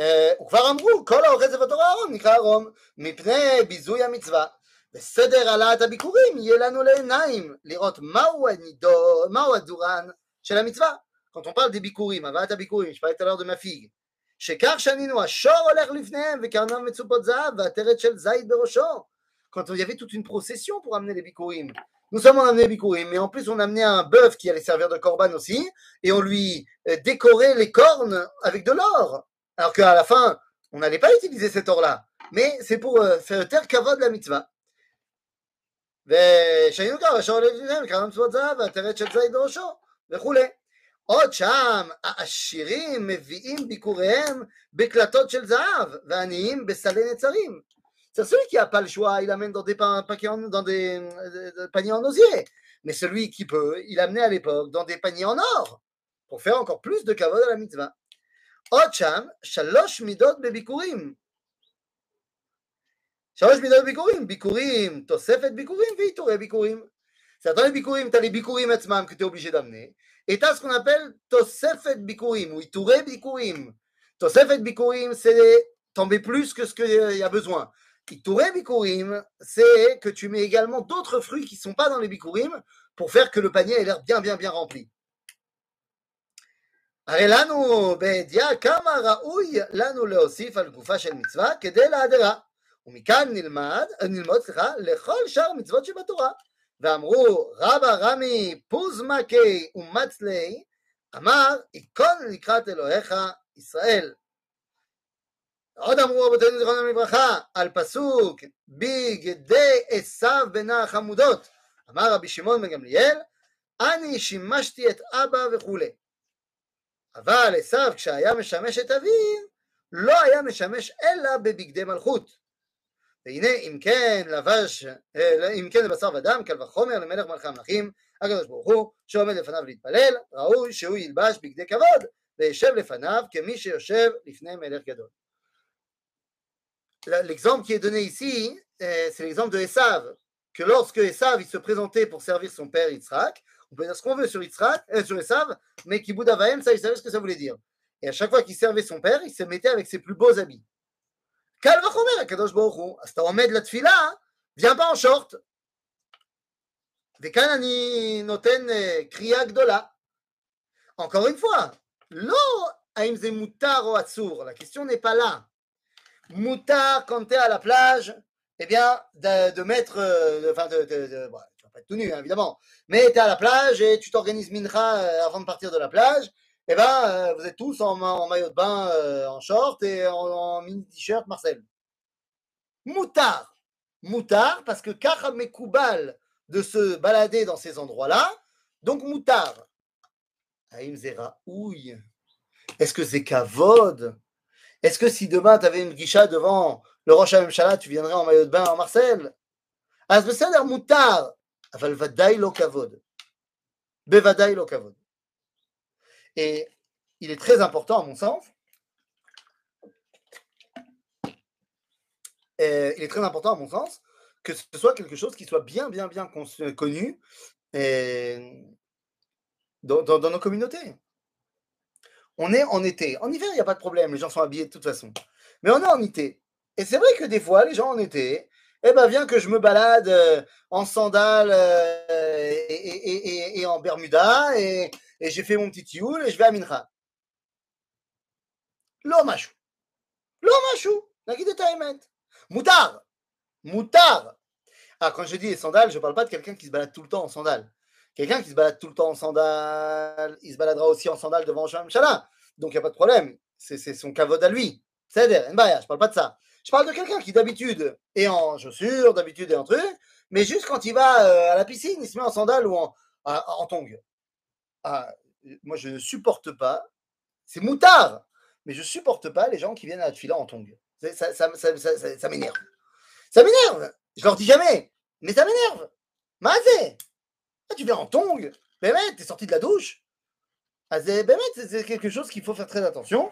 וכבר אמרו, כל האוכל ספר תורה ארון נקרא ארון, מפני ביזוי המצווה. בסדר העלאת הביקורים יהיה לנו לעיניים לראות מהו הנידו, מהו הדורן של המצווה. Quand on parle des bikurim, הבאת הביקורים, je parlais tout à l'heure de ma figue, שכך שנינו, השור הולך לפניהם וקרנם מצופות זהב והטרת של זית בראשו. Quand il y avait toute une procession pour amener les bikurim. Nous sommes en amené les bikurim, mais en plus on amenait un bœuf qui allait servir de korban aussi, et on lui euh, décorait les cornes avec de l'or. Alors qu'à la fin, on n'allait pas utiliser cet or-là, mais c'est pour euh, faire le ter kavod de la mitzvah. ושהיינו גם אשר עולה לפניהם כמה מצוות זהב והטרת של זית בראשו וכולי. עוד שם העשירים mvi'im bikurehem בקלטות של זהב ועניים בסלי נצרים. C'est celui qui n'a pas le choix, il amène dans des, dans des, des paniers en osier. Mais celui qui peut, il amenait à l'époque dans des paniers en or pour faire encore plus de kavod à la mitzvah. עוד שם, שלוש מידות בביקורים. שלוש מידות בביקורים, ביקורים, תוספת ביקורים ועיטורי ביקורים. C'est dans les bikurim, tu as les bikurim עצמם que tu es obligé d'amener, et tu as ce qu'on appelle tosefet bikurim, ou iture bikurim. Tosefet bikurim, c'est t'en mets plus que ce qu'il y a besoin. Iture bikurim, c'est que tu mets également d'autres fruits qui ne sont pas dans les bikurim pour faire que le panier ait l'air bien, bien, bien rempli. הרי לנו בידיעה כמה ראוי לנו להוסיף על גופה של מצווה כדי להדרה. ומכאן נלמד, נלמוד, סליחה, לכל שאר מצוות שבתורה. ואמרו רבא רמי פוזמקי ומצלי, אמר עיקון לקראת אלוהיך ישראל. עוד אמרו רבותינו זיכרונם לברכה על פסוק בגדי עשיו בנה החמודות. אמר רבי שמעון בן גמליאל, אני שימשתי את אבא וכולי. אבל עשיו כשהיה משמש את אביו, לא היה משמש אלא בבגדי מלכות. והנה אם כן לבש, אם כן לבשר ודם, קל וחומר למלך מלכי המלכים, הקדוש ברוך הוא, שעומד לפניו להתפלל, ראוי שהוא ילבש בגדי כבוד, וישב לפניו כמי שיושב לפני מלך גדול. L'exemple qui est donné ici, c'est l'exemple de Esav, que lorsque Esav il se présentait pour servir son père Yitzhak, on peut dire ce qu'on veut sur Yitzhak, euh, sur Esav, mais Kibud Avaim, ça il savait ce que ça voulait dire. Et à chaque fois qu'il servait son père, il se mettait avec ses plus beaux habits. קל וחומר הקדוש ברוך הוא, אז אתה עומד לתפילה, viens pas en short. וכאן אני נותן קריאה גדולה. Encore une fois, לא האם זה מותר או אסור, la question n'est pas là. מותר quand tu es à la plage, eh bien, de, de mettre, euh, enfin, de, de, de bon, tu vas pas être tout nu, évidemment. Mais tu es à la plage et tu t'organises Mincha euh, avant de partir de la plage. Eh ben, euh, vous êtes tous en, maillot de bain, euh, en short et en, mini t-shirt Marcel. Moutard. Moutard, parce que Kara Mekoubal de se balader dans ces endroits-là. Donc, moutard. Aïm Zera ouille. Est-ce que c'est Kavod Est-ce que si demain tu avais une guicha devant le Roche Amemchala, tu viendrais en maillot de bain en Marcel? Asbeseder Moutard? אבל ודאי לא כבוד. בוודאי לא כבוד. Et il est très important, à mon sens, et il est très important, à mon sens, que ce soit quelque chose qui soit bien, bien, bien cons- connu et dans, dans- dans nos communautés. On est en été. En hiver, il n'y a pas de problème, les gens sont habillés de toute façon. Mais on est en été. Et c'est vrai que des fois, les gens en été, eh ben, viens que je me balade euh, en sandales euh, et, et- et- et en Bermuda et, et j'ai fait mon petit tioul et je vais à Mincha. לא משהו. לא משהו. נגיד את האמת. מותר. מותר. Ah, quand je dis les sandales, je ne parle pas de quelqu'un qui se balade tout le temps en sandales. Quelqu'un qui se balade tout le temps en sandales, il se baladera aussi en sandales devant Shalom Shala. Donc il n'y a pas de problème. C'est c'est son cavode à lui. C'est je ne parle pas de ça. Je parle de quelqu'un qui d'habitude est en chaussures, d'habitude est en truc, mais juste quand il va euh, à la piscine, il se met en sandales ou en, en, en tongs. Ah, moi, je ne supporte pas. C'est moutard, mais je supporte pas les gens qui viennent à la tefila en tongs. Ça, m'énerve. Ça m'énerve. Je leur dis jamais, mais ça m'énerve. Mazé, ah, tu viens en tongs. Bémet, t'es sorti de la douche. C'est c'est quelque chose qu'il faut faire très attention.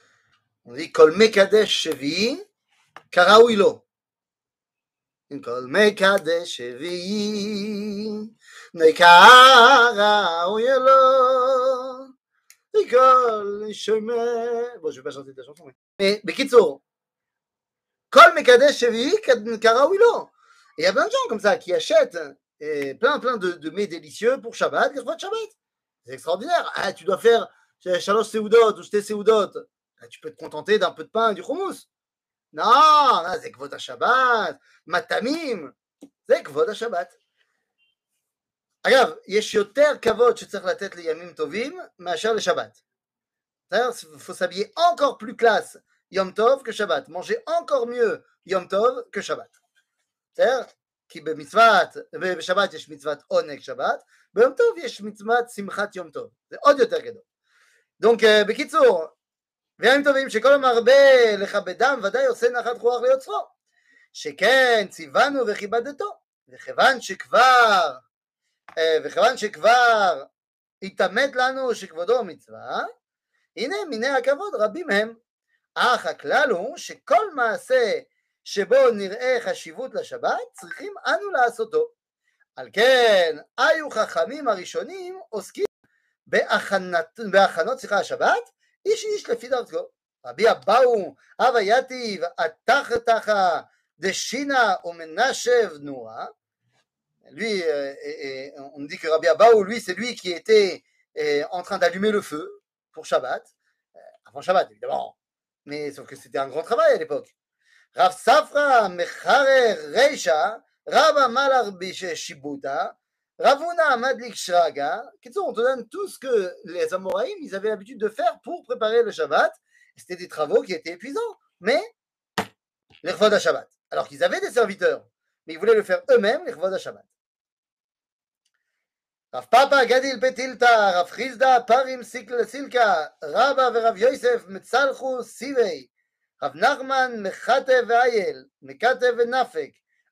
On dit Kol Mekadesh Shevi, Karaouilo. Kol Mekadesh Shevi, Nekaraouilo. Kol Shemer. Bon, je ne vais pas chanter ta chanson, mais. Mais, mais Kitsour. Kol Mekadesh Shevi, Karaouilo. Et il y a plein de gens comme ça qui achètent hein, et plein, plein de, de mets délicieux pour Shabbat, les de Shabbat. C'est extraordinaire. Ah, tu dois faire Shalosh Seudot ou Shte Seudot. Ah, tu peux te contenter d'un peu de pain et du hummus. Non, c'est Kvod Shabbat, Matamim, c'est Kvod Shabbat. אגב, יש יותר כבוד שצריך לתת לימים טובים מאשר לשבת. Il faut s'habiller encore plus classe Yom Tov que Shabbat. Manger encore mieux Yom Tov que Shabbat. בסדר? כי במצוות, בשבת יש מצוות עונג שבת, ביום טוב יש מצוות שמחת יום טוב. זה עוד יותר גדול. דונק, בקיצור, וימים טובים שכל המרבה לכבדם ודאי עושה נחת רוח ליוצרו. שכן ציוונו וכיבדתו, וכיוון שכבר וכיוון שכבר התעמת לנו שכבודו מצווה, הנה מיני הכבוד רבים הם. אך הכלל הוא שכל מעשה שבו נראה חשיבות לשבת, צריכים אנו לעשותו. על כן, היו חכמים הראשונים עוסקים בהכנת, בהכנות, סליחה, השבת, איש איש לפי דרכו. רבי אבאו, אבא יתיב, עתך תחה דשינה ומנשב נורה, lui, euh, on dit que Rabbi Abaou, lui, c'est lui qui était euh, en train d'allumer le feu pour Shabbat, euh, avant Shabbat évidemment, mais sauf que c'était un grand travail à l'époque. Rav Safra Mecharer Reisha, Rav Amalar Shibuta, Ravuna Ahmad Likshraga, on te donne tout ce que les Amoraïm ils avaient l'habitude de faire pour préparer le Shabbat. C'était des travaux qui étaient épuisants, mais l'Irvod Shabbat. Alors qu'ils avaient des serviteurs, mais ils voulaient le faire eux-mêmes, l'Irvod Shabbat. Rav Papa Gadil Betilta, Rav Chizda Parim Silka, Rabba Verav Yosef Metzalchu Sivei, Rav Nachman Mechate Ve'ayel, Mekate Ve'nafek,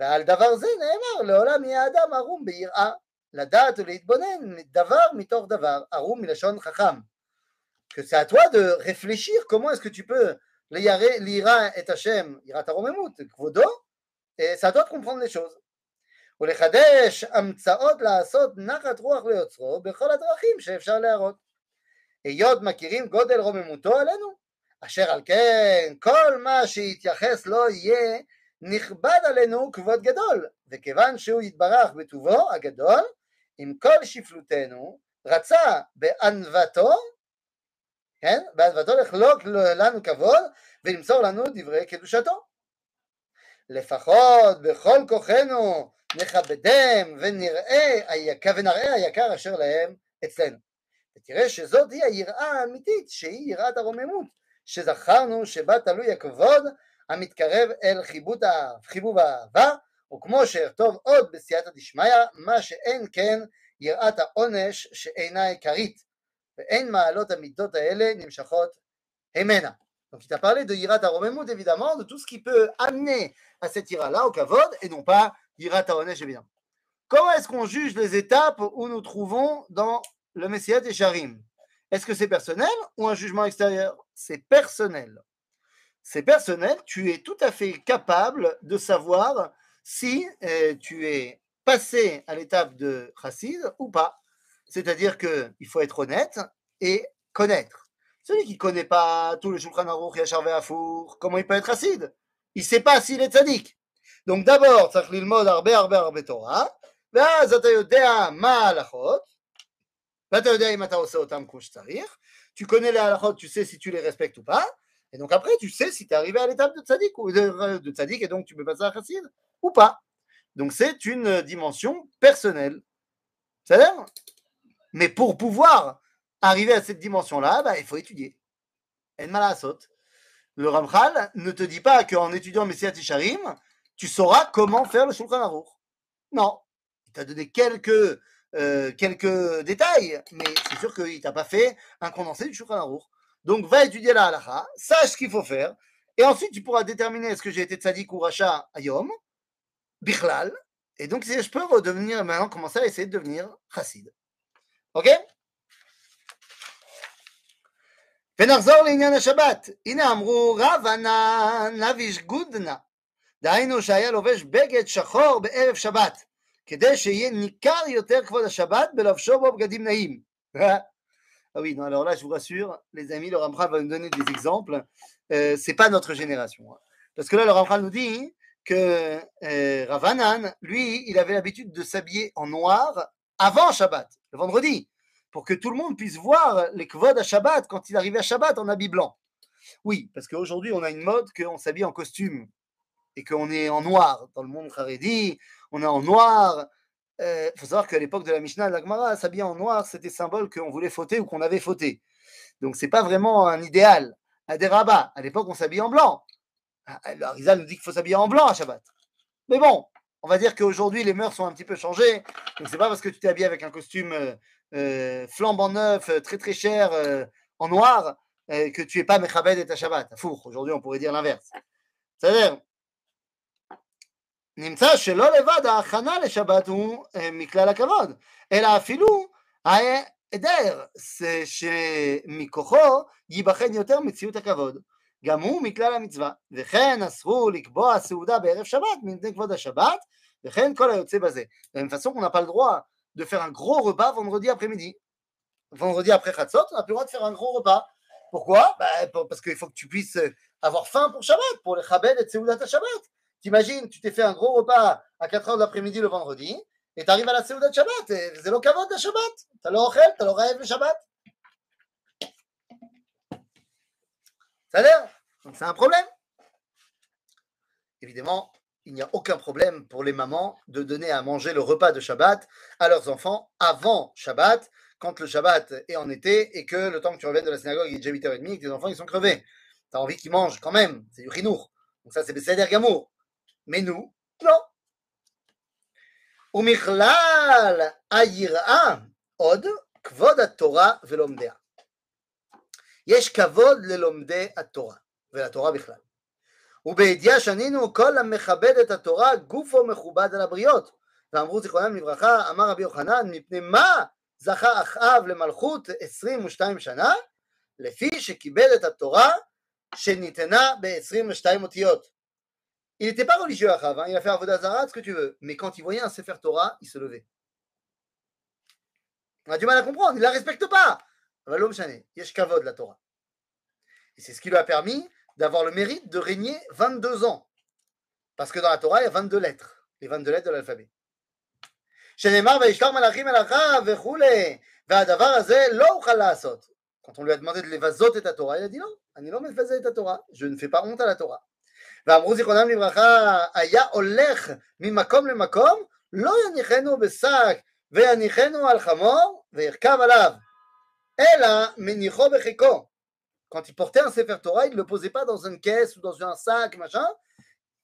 ועל דבר זה נאמר לעולם יהיה אדם ערום ביראה, לדעת ולהתבונן דבר מתוך דבר, ערום מלשון חכם. Que c'est à toi de réfléchir comment est-ce que tu peux l'ira et Hachem, ira ta romemut, kvodo, et c'est à toi de comprendre les choses. ולחדש המצאות לעשות נחת רוח ליוצרו בכל הדרכים שאפשר להראות. היות מכירים גודל רוממותו עלינו, אשר על כן כל מה שיתייחס לו יהיה נכבד עלינו כבוד גדול, וכיוון שהוא יתברך בטובו הגדול, עם כל שפלותנו, רצה בענוותו, כן, בענוותו לחלוק לנו כבוד ולמסור לנו דברי קדושתו. לפחות בכל כוחנו נכבדם ונראה היקר, ונראה היקר אשר להם אצלנו. ותראה שזאת היא היראה האמיתית, שהיא יראת הרוממות, שזכרנו שבה תלוי הכבוד המתקרב אל חיבוב, חיבוב האהבה, וכמו שאכתוב עוד בסייעתא דשמיא, מה שאין כן יראת העונש שאינה עיקרית, ואין מעלות המידות האלה נמשכות הימנה. Donc il t'a parlé de Yirat Aromemut, évidemment, de tout ce qui peut amener à cette ira-là, au kavod, et non pas Yirat Aronesh, évidemment. Comment est-ce qu'on juge les étapes où nous trouvons dans le Messiah et Sharim Est-ce que c'est personnel ou un jugement extérieur C'est personnel. C'est personnel, tu es tout à fait capable de savoir si euh, tu es passé à l'étape de chassid ou pas. C'est-à-dire qu'il faut être honnête et connaître. Celui qui ne connaît pas tout le Shulchan Aruch, Yachar Ve'afour, comment il peut être acide Il ne sait pas s'il est tzaddik. Donc d'abord, צריך ללמוד הרבה הרבה הרבה תורה, ואז אתה יודע מה ההלכות, ואתה יודע אם אתה עושה אותם כמו שצריך, tu connais les halachot, tu sais si tu les respectes ou pas, et donc après, tu sais si tu es arrivé à l'étape de tzaddik, ou de, de tzaddik, et donc tu peux passer à chassid, ou pas. Donc c'est une dimension personnelle. C'est-à-dire Mais pour pouvoir arriver à cette dimension-là, bah, il faut étudier. En malasot. Le Ramchal ne te dit pas qu'en étudiant Messiah Tisharim, tu sauras comment faire le Shulchan Aruch. Non. Il t'a donné quelques, euh, quelques détails, mais c'est sûr qu'il ne t'a pas fait un condensé du Shulchan Aruch. Donc, va étudier la halakha, sache ce qu'il faut faire, et ensuite tu pourras déterminer est-ce que j'ai été tzaddik ou racha ayom, bichlal, et donc, je peux redevenir, maintenant, commencer à essayer de devenir chassid. Ok ונחזור לעניין השבת. הנה אמרו רבנן נביש גודנה. דהיינו שהיה לובש בגד שחור בערב שבת, כדי שיהיה ניכר יותר כבוד השבת בלבשו בו בגדים נעים. Ah oui, alors là, je vous rassure, les amis, le Ramchal va nous donner des exemples. Euh, c'est pas notre génération. Hein. Parce que là, le Ramchal nous dit que euh, Ravanan, lui, il avait l'habitude de s'habiller en noir avant Shabbat, le vendredi, pour que tout le monde puisse voir les kvod à Shabbat quand il arrivait à Shabbat en habit blanc. Oui, parce qu'aujourd'hui, on a une mode qu'on s'habille en costume et qu'on est en noir. Dans le monde Haredi, on est en noir. Il euh, faut savoir qu'à l'époque de la Mishnah la Gemara, s'habiller en noir, c'était symbole qu'on voulait fauter ou qu'on avait fauté. Donc, c'est pas vraiment un idéal. À des rabats, à l'époque, on s'habille en blanc. Ah, le Harizal nous dit qu'il faut s'habiller en blanc à Shabbat. Mais bon, on va dire qu'aujourd'hui, les mœurs sont un petit peu changées. Donc, c'est pas parce que tu t'es avec un costume euh, euh flambant neuf, très très cher, en noir, que tu es pas Mechabed et ta Shabbat. Four. Aujourd'hui, on pourrait dire l'inverse. C'est-à-dire, נמצא שלא לבד ההכנה לשבת הוא מכלל הכבוד, אלא אפילו ההיעדר שמכוחו ייבחן יותר מציאות הכבוד, גם הוא מכלל המצווה, וכן אסרו לקבוע סעודה בערב שבת מפני כבוד השבת, וכן כל היוצא בזה. De la même façon qu'on n'a pas le droit de faire un gros repas vendredi après-midi. Vendredi après Khatzot, on n'a plus le droit de faire un gros repas. Pourquoi bah, Parce qu'il faut que tu puisses avoir faim pour Shabbat, pour les Chabed et Tseudat Shabbat. T'imagines, tu t'es fait un gros repas à 4h de l'après-midi le vendredi, et tu arrives à la Seudat de Shabbat, et c'est le kavod de Shabbat. T'as le ochel, t'as le rêve le Shabbat. Ça a l'air Donc c'est un problème. Évidemment, il n'y a aucun problème pour les mamans de donner à manger le repas de Shabbat à leurs enfants avant Shabbat, quand le Shabbat est en été et que le temps que tu reviennes de la synagogue, il est déjà 8h30 et que tes enfants ils sont crevés. Tu as envie qu'ils mangent quand même, c'est du rinour. Donc ça, c'est Besséder Gamour. Mais nous, non. ומכלל היראה עוד כבוד התורה ולומדיה. יש כבוד ללומדי התורה ולתורה בכלל. ובידיעה שנינו כל המכבד את התורה גופו מכובד על הבריות. ואמרו זיכרונם לברכה, אמר רבי יוחנן, מפני מה זכה אחאב למלכות 22 שנה? לפי שכיבד את התורה שניתנה ב-22 אותיות. Il n'était pas religieux, Achav. Hein. Il a fait Avodazara, ce que tu veux. Mais quand il voyait un Sefer Torah, il se levait. On a du mal à comprendre. Il ne la respecte pas. La Torah. Et c'est ce qui lui a permis d'avoir le mérite de régner 22 ans. Parce que dans la Torah, il y a 22 lettres. Les 22 lettres de l'alphabet. Quand on lui a demandé de l'évasot et ta Torah, il a dit non, je ne fais pas honte à la Torah. ואמרו זיכרונם לברכה, היה הולך ממקום למקום, לא יניחנו בשק ויניחנו על חמור וירכב עליו, אלא מניחו בחיקו. Quand il portait un Sefer Torah, il ne le posait pas dans une caisse ou dans un sac, machin.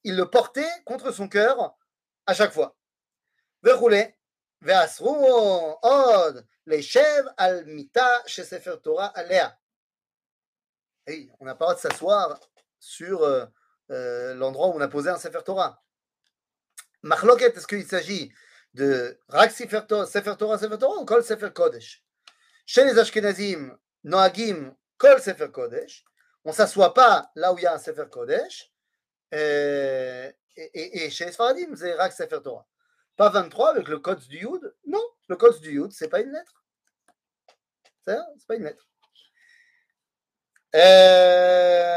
Il le portait contre son cœur à chaque fois. וכולי. ואסרו עוד להישב על מיטה שספר תורה עליה. Hey, on n'a pas le droit de s'asseoir sur euh, l'endroit où on a posé un Sefer Torah. Machloket, est-ce qu'il s'agit de Rak Sefer Torah, Sefer Torah, Sefer Torah ou Kol Sefer Kodesh? Chez les Ashkenazim, Noagim, Kol Sefer Kodesh, on ne s'assoit pas là où il y a un Sefer Kodesh, euh, et, chez les Sfaradim, c'est Rak Sefer Torah. Pas 23 avec le code du Yud? Non, le code du Yud, c'est pas une lettre. C'est pas une lettre. Euh,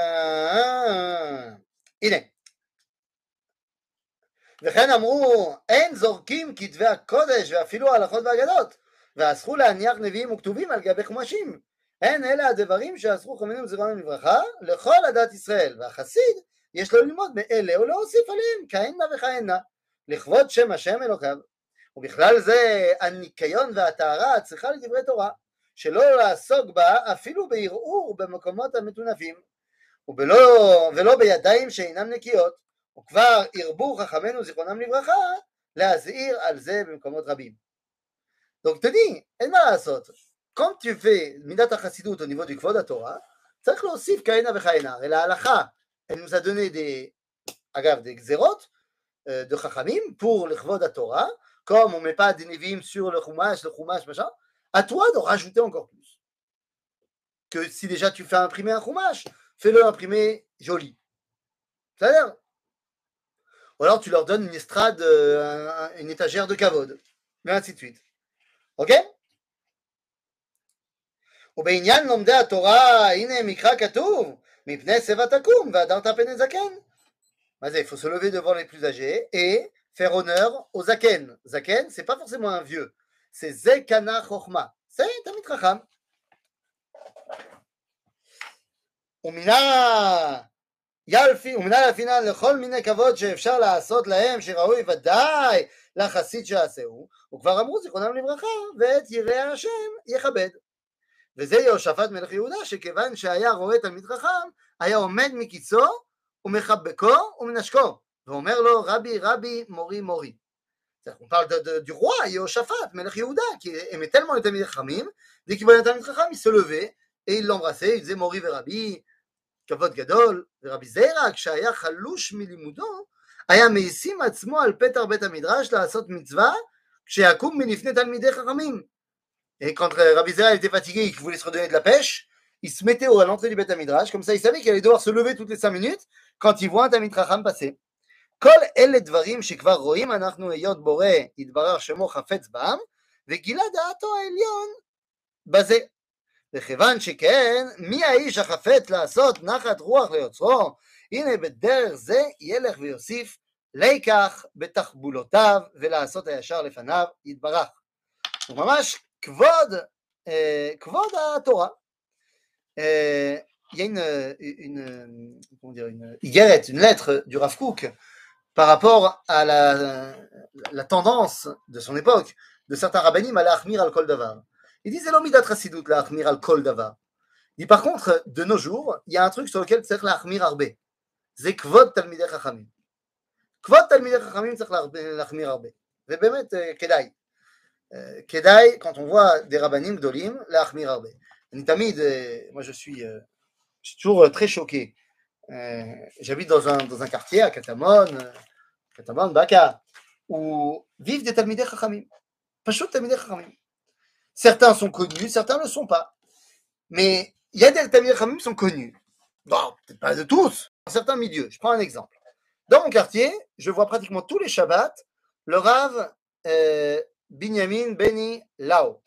וכן אמרו, אין זורקים כתבי הקודש ואפילו ההלכות והאגדות, ואסרו להניח נביאים וכתובים על גבי חומשים. הן אלה הדברים שאסרו חכמינו זיכרונם לברכה לכל הדת ישראל, והחסיד יש לו ללמוד מאלה או להוסיף עליהם כהנה וכהנה, לכבוד שם השם אלוקיו. ובכלל זה הניקיון והטהרה צריכה לדברי תורה, שלא לעסוק בה אפילו בערעור במקומות המטונפים, ובלא, ולא בידיים שאינם נקיות, וכבר הרבו חכמינו זיכרונם לברכה להזהיר על זה במקומות רבים. Donc te dis, אין מה לעשות, quand tu fais מידת החסידות au niveau du כבוד התורה, צריך להוסיף כהנה וכהנה, הרי להלכה, elle nous a donné des, אגב, des גזירות, euh, de Chachamim pour le Chvod Torah, comme on ne met pas des Nevim sur le Chumash, le Chumash, machin, à toi de rajouter encore plus. Que si déjà tu fais imprimer un Chumash, fais-le imprimer joli. C'est-à-dire Ou alors tu leur donnes une estrade, euh, une étagère de kavod, et ainsi de suite. Ok ובעניין לומדי התורה, הנה מקרא כתוב, מפני שיבה תקום והדרת פני זקן. מה זה, il faut se lever devant les plus âgés et faire honneur aux zaken. Zaken, c'est pas forcément un vieux, c'est zekana chokhma. C'est תלמיד חכם. ומינה ילפי, ומינה לפינן לכל מיני כבוד שאפשר לעשות להם, שראוי ודאי לחסיד שעשהו, וכבר אמרו זיכרונם לברכה, ואת יראי השם יכבד. וזה יהושפט מלך יהודה, שכיוון שהיה רואה תלמיד חכם, היה עומד מקיצו ומחבקו ומנשקו, ואומר לו רבי רבי מורי מורי. On parle de, de, du roi Yehoshaphat, Melech Yehuda, qui aimait tellement les Talmid Chachamim, dès qu'il voyait un Talmid Chacham, il se levait et il l'embrassait, il disait Mori Verabi, כבוד גדול, ורבי זיירא, כשהיה חלוש מלימודו, היה מעישים עצמו על פתח בית המדרש לעשות מצווה כשיקום מלפני תלמידי חכמים. Et quand Rabbi Zera était fatigué et qu'il voulait se redonner de la pêche, il se mettait à l'entrée du Beth Midrash, comme ça il savait qu'il allait devoir se lever toutes les cinq minutes quand il voit un Talmid Chacham passer. כל אלה דברים שכבר רואים אנחנו היות בורא יתברר שמו חפץ בם וגילה דעתו העליון בזה. וכיוון שכן, מי האיש החפץ לעשות נחת רוח ליוצרו? הנה בדרך זה ילך ויוסיף לקח בתחבולותיו ולעשות הישר לפניו יתברך. הוא ממש כבוד, אה, כבוד התורה. אה, il y a une, une, comment dire, une איגרת, une lettre du Rav Kook par rapport à la, la tendance de son époque de certains rabbinim à l'achmir al kol davar. Il dit c'est l'omidat chasidut l'achmir al kol davar. Il dit par contre, de nos jours, il y a un truc sur lequel c'est l'achmir arbe. C'est kvod talmidei chachamim. kvod talmidei chachamim c'est l'achmir arbe. C'est באמת כדאי. כדאי, quand on voit des rabbinim gdolim, l'achmir arbe. אני תמיד, moi je suis, je suis toujours très choqué euh, j'habite dans un, dans un quartier à Katamon, euh, Katamon, Baka, où vivent des Talmidei Chachamim. Pashut Talmidei Chachamim. Certains sont connus, certains ne le sont pas. Mais il y a des qui sont connus. Bon, peut-être pas de tous, dans certains milieux. Je prends un exemple. Dans mon quartier, je vois pratiquement tous les Shabbats le Rav euh, Binyamin Beni Lao.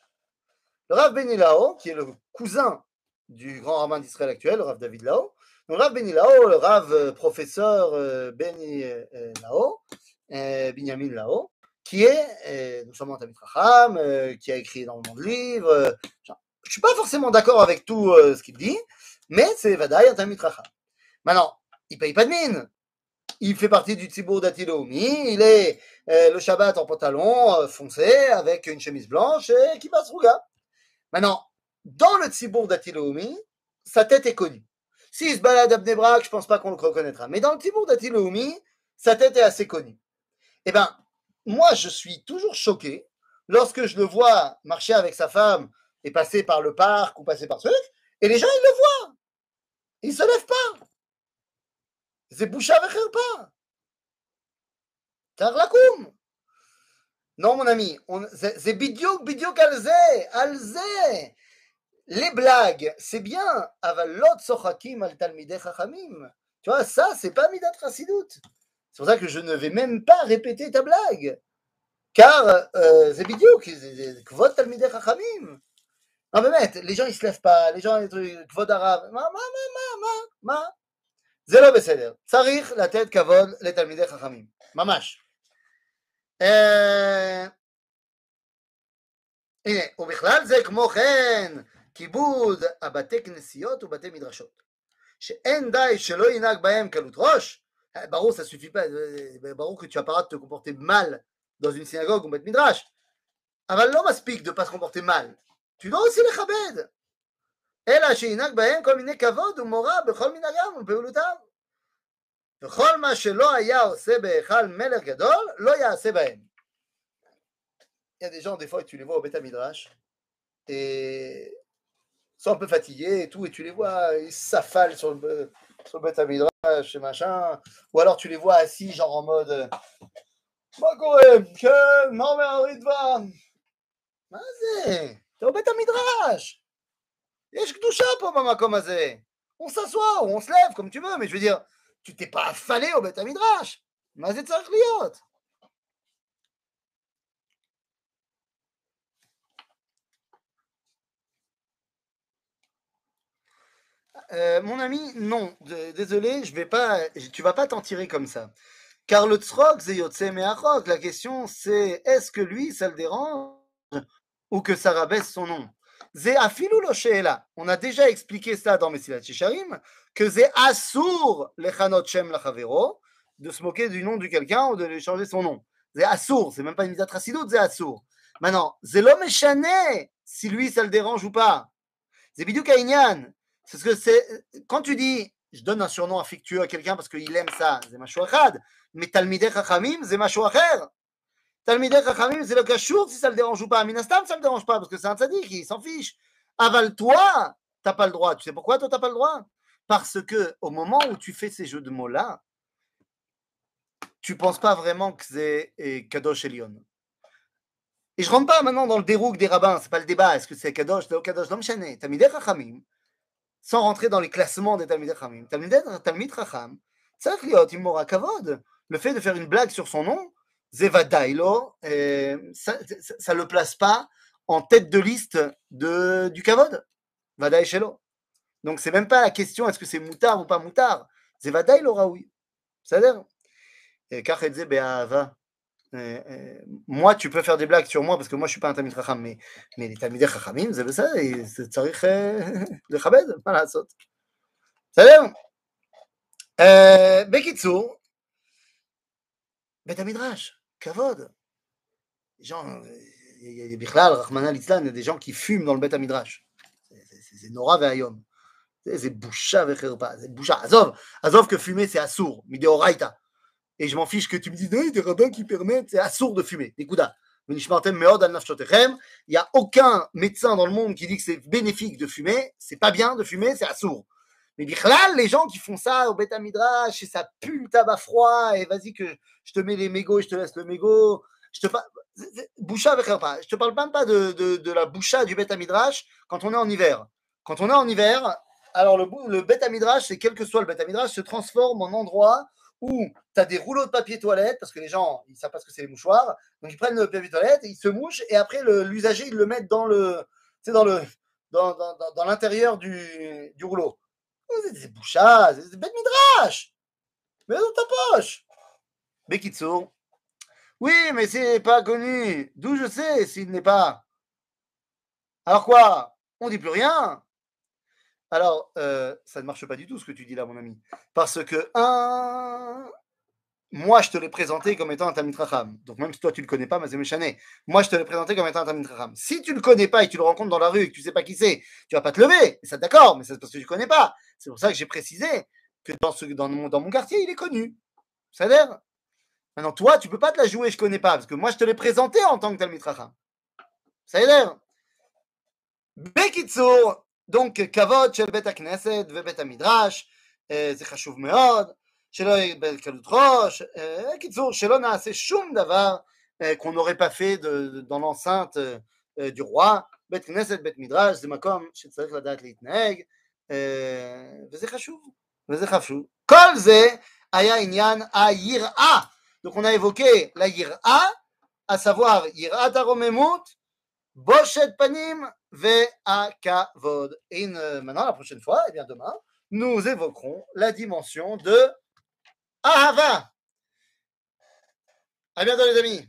Le Rav Beni Lao, qui est le cousin du grand rabbin d'Israël actuel, le Rav David Lao, donc, Rav Beni Lao, le Rav professeur Beni Lao, Binyamin Lao, qui est non seulement un Tamit Racham, qui a écrit énormément de livres. Je ne suis pas forcément d'accord avec tout ce qu'il dit, mais c'est Vadaï un Tamit Racham. Maintenant, il ne paye pas de mine. Il fait partie du Tzibour d'Atilomi. Il est le Shabbat en pantalon foncé avec une chemise blanche et qui passe rouga. Maintenant, dans le Tzibour d'Atilomi, sa tête est connue. S'il se balade à Bnebrak, je ne pense pas qu'on le reconnaîtra. Mais dans le Tibour d'Atiloumi, sa tête est assez connue. Eh bien, moi, je suis toujours choqué lorsque je le vois marcher avec sa femme et passer par le parc ou passer par ce truc, et les gens, ils le voient. Ils ne se lèvent pas. C'est boucha avec pas? Car la koum. Non, mon ami, c'est bidiouk, bidiouk alze. Les blagues, c'est bien. Avalot sochakim al chachamim. Tu vois, ça, c'est pas midat chasidut. C'est pour ça que je ne vais même pas répéter ta blague. Car c'est bidiouk, kvod talmidei chachamim. Non, mais באמת, les gens ils se lèvent pas, les gens, כבוד הרב, מה, מה, מה, מה, מה, מה? זה לא בסדר. צריך לתת כבוד לתלמידי חכמים, ממש. הנה, ובכלל זה כמו כן, כיבוד הבתי כנסיות ובתי מדרשות. שאין די שלא ינהג בהם קלות ראש, ברור, ça suffit pas, ברור que tu vas pas te comporter mal dans une synagogue ou בית מדרש, אבל לא מספיק de pas se comporter mal, tu dois aussi לכבד, אלא שינהג בהם כל מיני כבוד ומורא בכל מנהגם ופעולותיו. וכל מה שלא היה עושה בהיכל מלך גדול, לא יעשה בהם. Il y a des gens, des fois, tu les vois au Beth Midrash, et sont un peu fatigués et tout, et tu les vois, ils s'affalent sur le, sur le Beth Euh, chez machin. Ou alors tu les vois assis, genre en mode euh, Bakorem, que non mais un ritva. Vas-y, t'es au bête à midrash. Yesh kdusha pour maman comme On s'assoit ou on se lève comme tu veux, mais je veux dire, tu t'es pas affalé au bête à midrash. Vas-y, tsarliot. Euh, mon ami, non, désolé, je vais pas, tu vas pas t'en tirer comme ça. Car le tzrok, c'est. La question, c'est est-ce que lui, ça le dérange ou que ça rabaisse son nom? On a déjà expliqué ça dans Messilat Shisharim, que zé assour lechanot shem lachavero, de se moquer du nom de quelqu'un ou de lui changer son nom. Zé assour, c'est même pas une midat racidoute, zé assour. Maintenant, zé l'homme si lui, ça le dérange ou pas? Zé bidou kainyan. C'est ce que c'est, quand tu dis, je donne un surnom affectueux à quelqu'un parce qu'il aime ça, zé machouachad. Mais Talmidei Chachamim, c'est macho acher. Talmidei Chachamim, c'est le cachour si ça le dérange ou pas. Minastam, ça ne le dérange pas parce que c'est un tzaddik, il s'en fiche. Aval, toi, tu n'as pas le droit. Tu sais pourquoi toi, tu n'as pas le droit? Parce que au moment où tu fais ces jeux de mots-là, tu ne penses pas vraiment que c'est Kadosh Elion. Et je rentre pas maintenant dans le dérouk des rabbins, ce n'est pas le débat, est-ce que c'est Kadosh, c'est Kadosh, non, Talmidei Chachamim, sans rentrer dans les classements des Talmidei Chachamim. Talmid Chacham, ça il kavod le fait de faire une blague sur son nom, Zevadailo, ça ne le place pas en tête de liste de, du Kavod. Vadaï Shelo. Donc, c'est même pas la question est-ce que c'est moutard ou pas moutard. Zevadailo Raoui. C'est-à-dire, moi, tu peux faire des blagues sur moi parce que moi, je suis pas un Tamid Chacham, mais, mais les Tamid Chachamim, c'est ça, et c'est le Chabed, voilà, saute. C'est-à-dire, Bekitsu, Beth Midrash, Kavod. Les gens, il y a des Bichlal, Rahman il y a des gens qui fument dans le Beth Midrash. C'est Nora Ve'ayom. Et je m'en fiche que tu me dises, il y a des rabbins qui permettent, c'est assour de fumer. Gouda. Il n'y a aucun médecin dans le monde qui dit que c'est bénéfique de fumer. C'est pas bien de fumer, c'est assour. Mais Bichlal, les gens qui font ça au Beta Midrash, et ça pue le tabac froid, et vas-y que je te mets les mégots et je te laisse le mégot. Je te boucha avec Je te parle même pas de, de, de la boucha du Beta Midrash quand on est en hiver. Quand on est en hiver, alors le, le Beta Midrash, c'est quel que soit le Beta Midrash, se transforme en endroit où tu as des rouleaux de papier toilette, parce que les gens, ils savent pas ce que c'est les mouchoirs, donc ils prennent le papier toilette, et ils se mouchent, et après l'usager, ils le mettent dans le, dans le, dans, dans, l'intérieur du, du rouleau. C'est boucha, c'est bête midrash. Mais dans ta poche. Bekitsu. Oui, mais c'est pas connu. D'où je sais s'il n'est pas. Alors quoi? On dit plus rien. Alors, euh, ça ne marche pas du tout ce que tu dis là, mon ami. Parce que, un, moi, je te l'ai présenté comme étant un Talmud Donc, même si toi, tu ne le connais pas, mais c'est Moi, je te l'ai présenté comme étant un Talmud Si tu ne le connais pas et que tu le rencontres dans la rue et que tu ne sais pas qui c'est, tu ne vas pas te lever. Et ça, d'accord, mais c'est parce que tu ne connais pas. C'est pour ça que j'ai précisé que dans, mon, quartier, il est connu. Ça a l'air. Maintenant, toi, tu ne peux pas te la jouer, je ne connais pas, parce que moi, je te l'ai présenté en tant que Talmud Ça a l'air. Bekitsour, donc, Kavod, Shel Bet Knesset, Ve Bet Midrash, eh, Meod. שלא יקבל קלות ראש, קיצור, שלא נעשה שום דבר qu'on n'aurait pas fait de, dans l'enceinte du roi, בית כנסת, בית מדרש, זה מקום שצריך לדעת להתנהג, וזה חשוב, וזה חשוב. כל זה היה עניין היראה. Donc on a évoqué la yira, à savoir yirat aromemut, boshet panim ve'akavod. Et maintenant, la prochaine fois, et bien demain, nous évoquerons la dimension de Ahava. À bientôt les amis.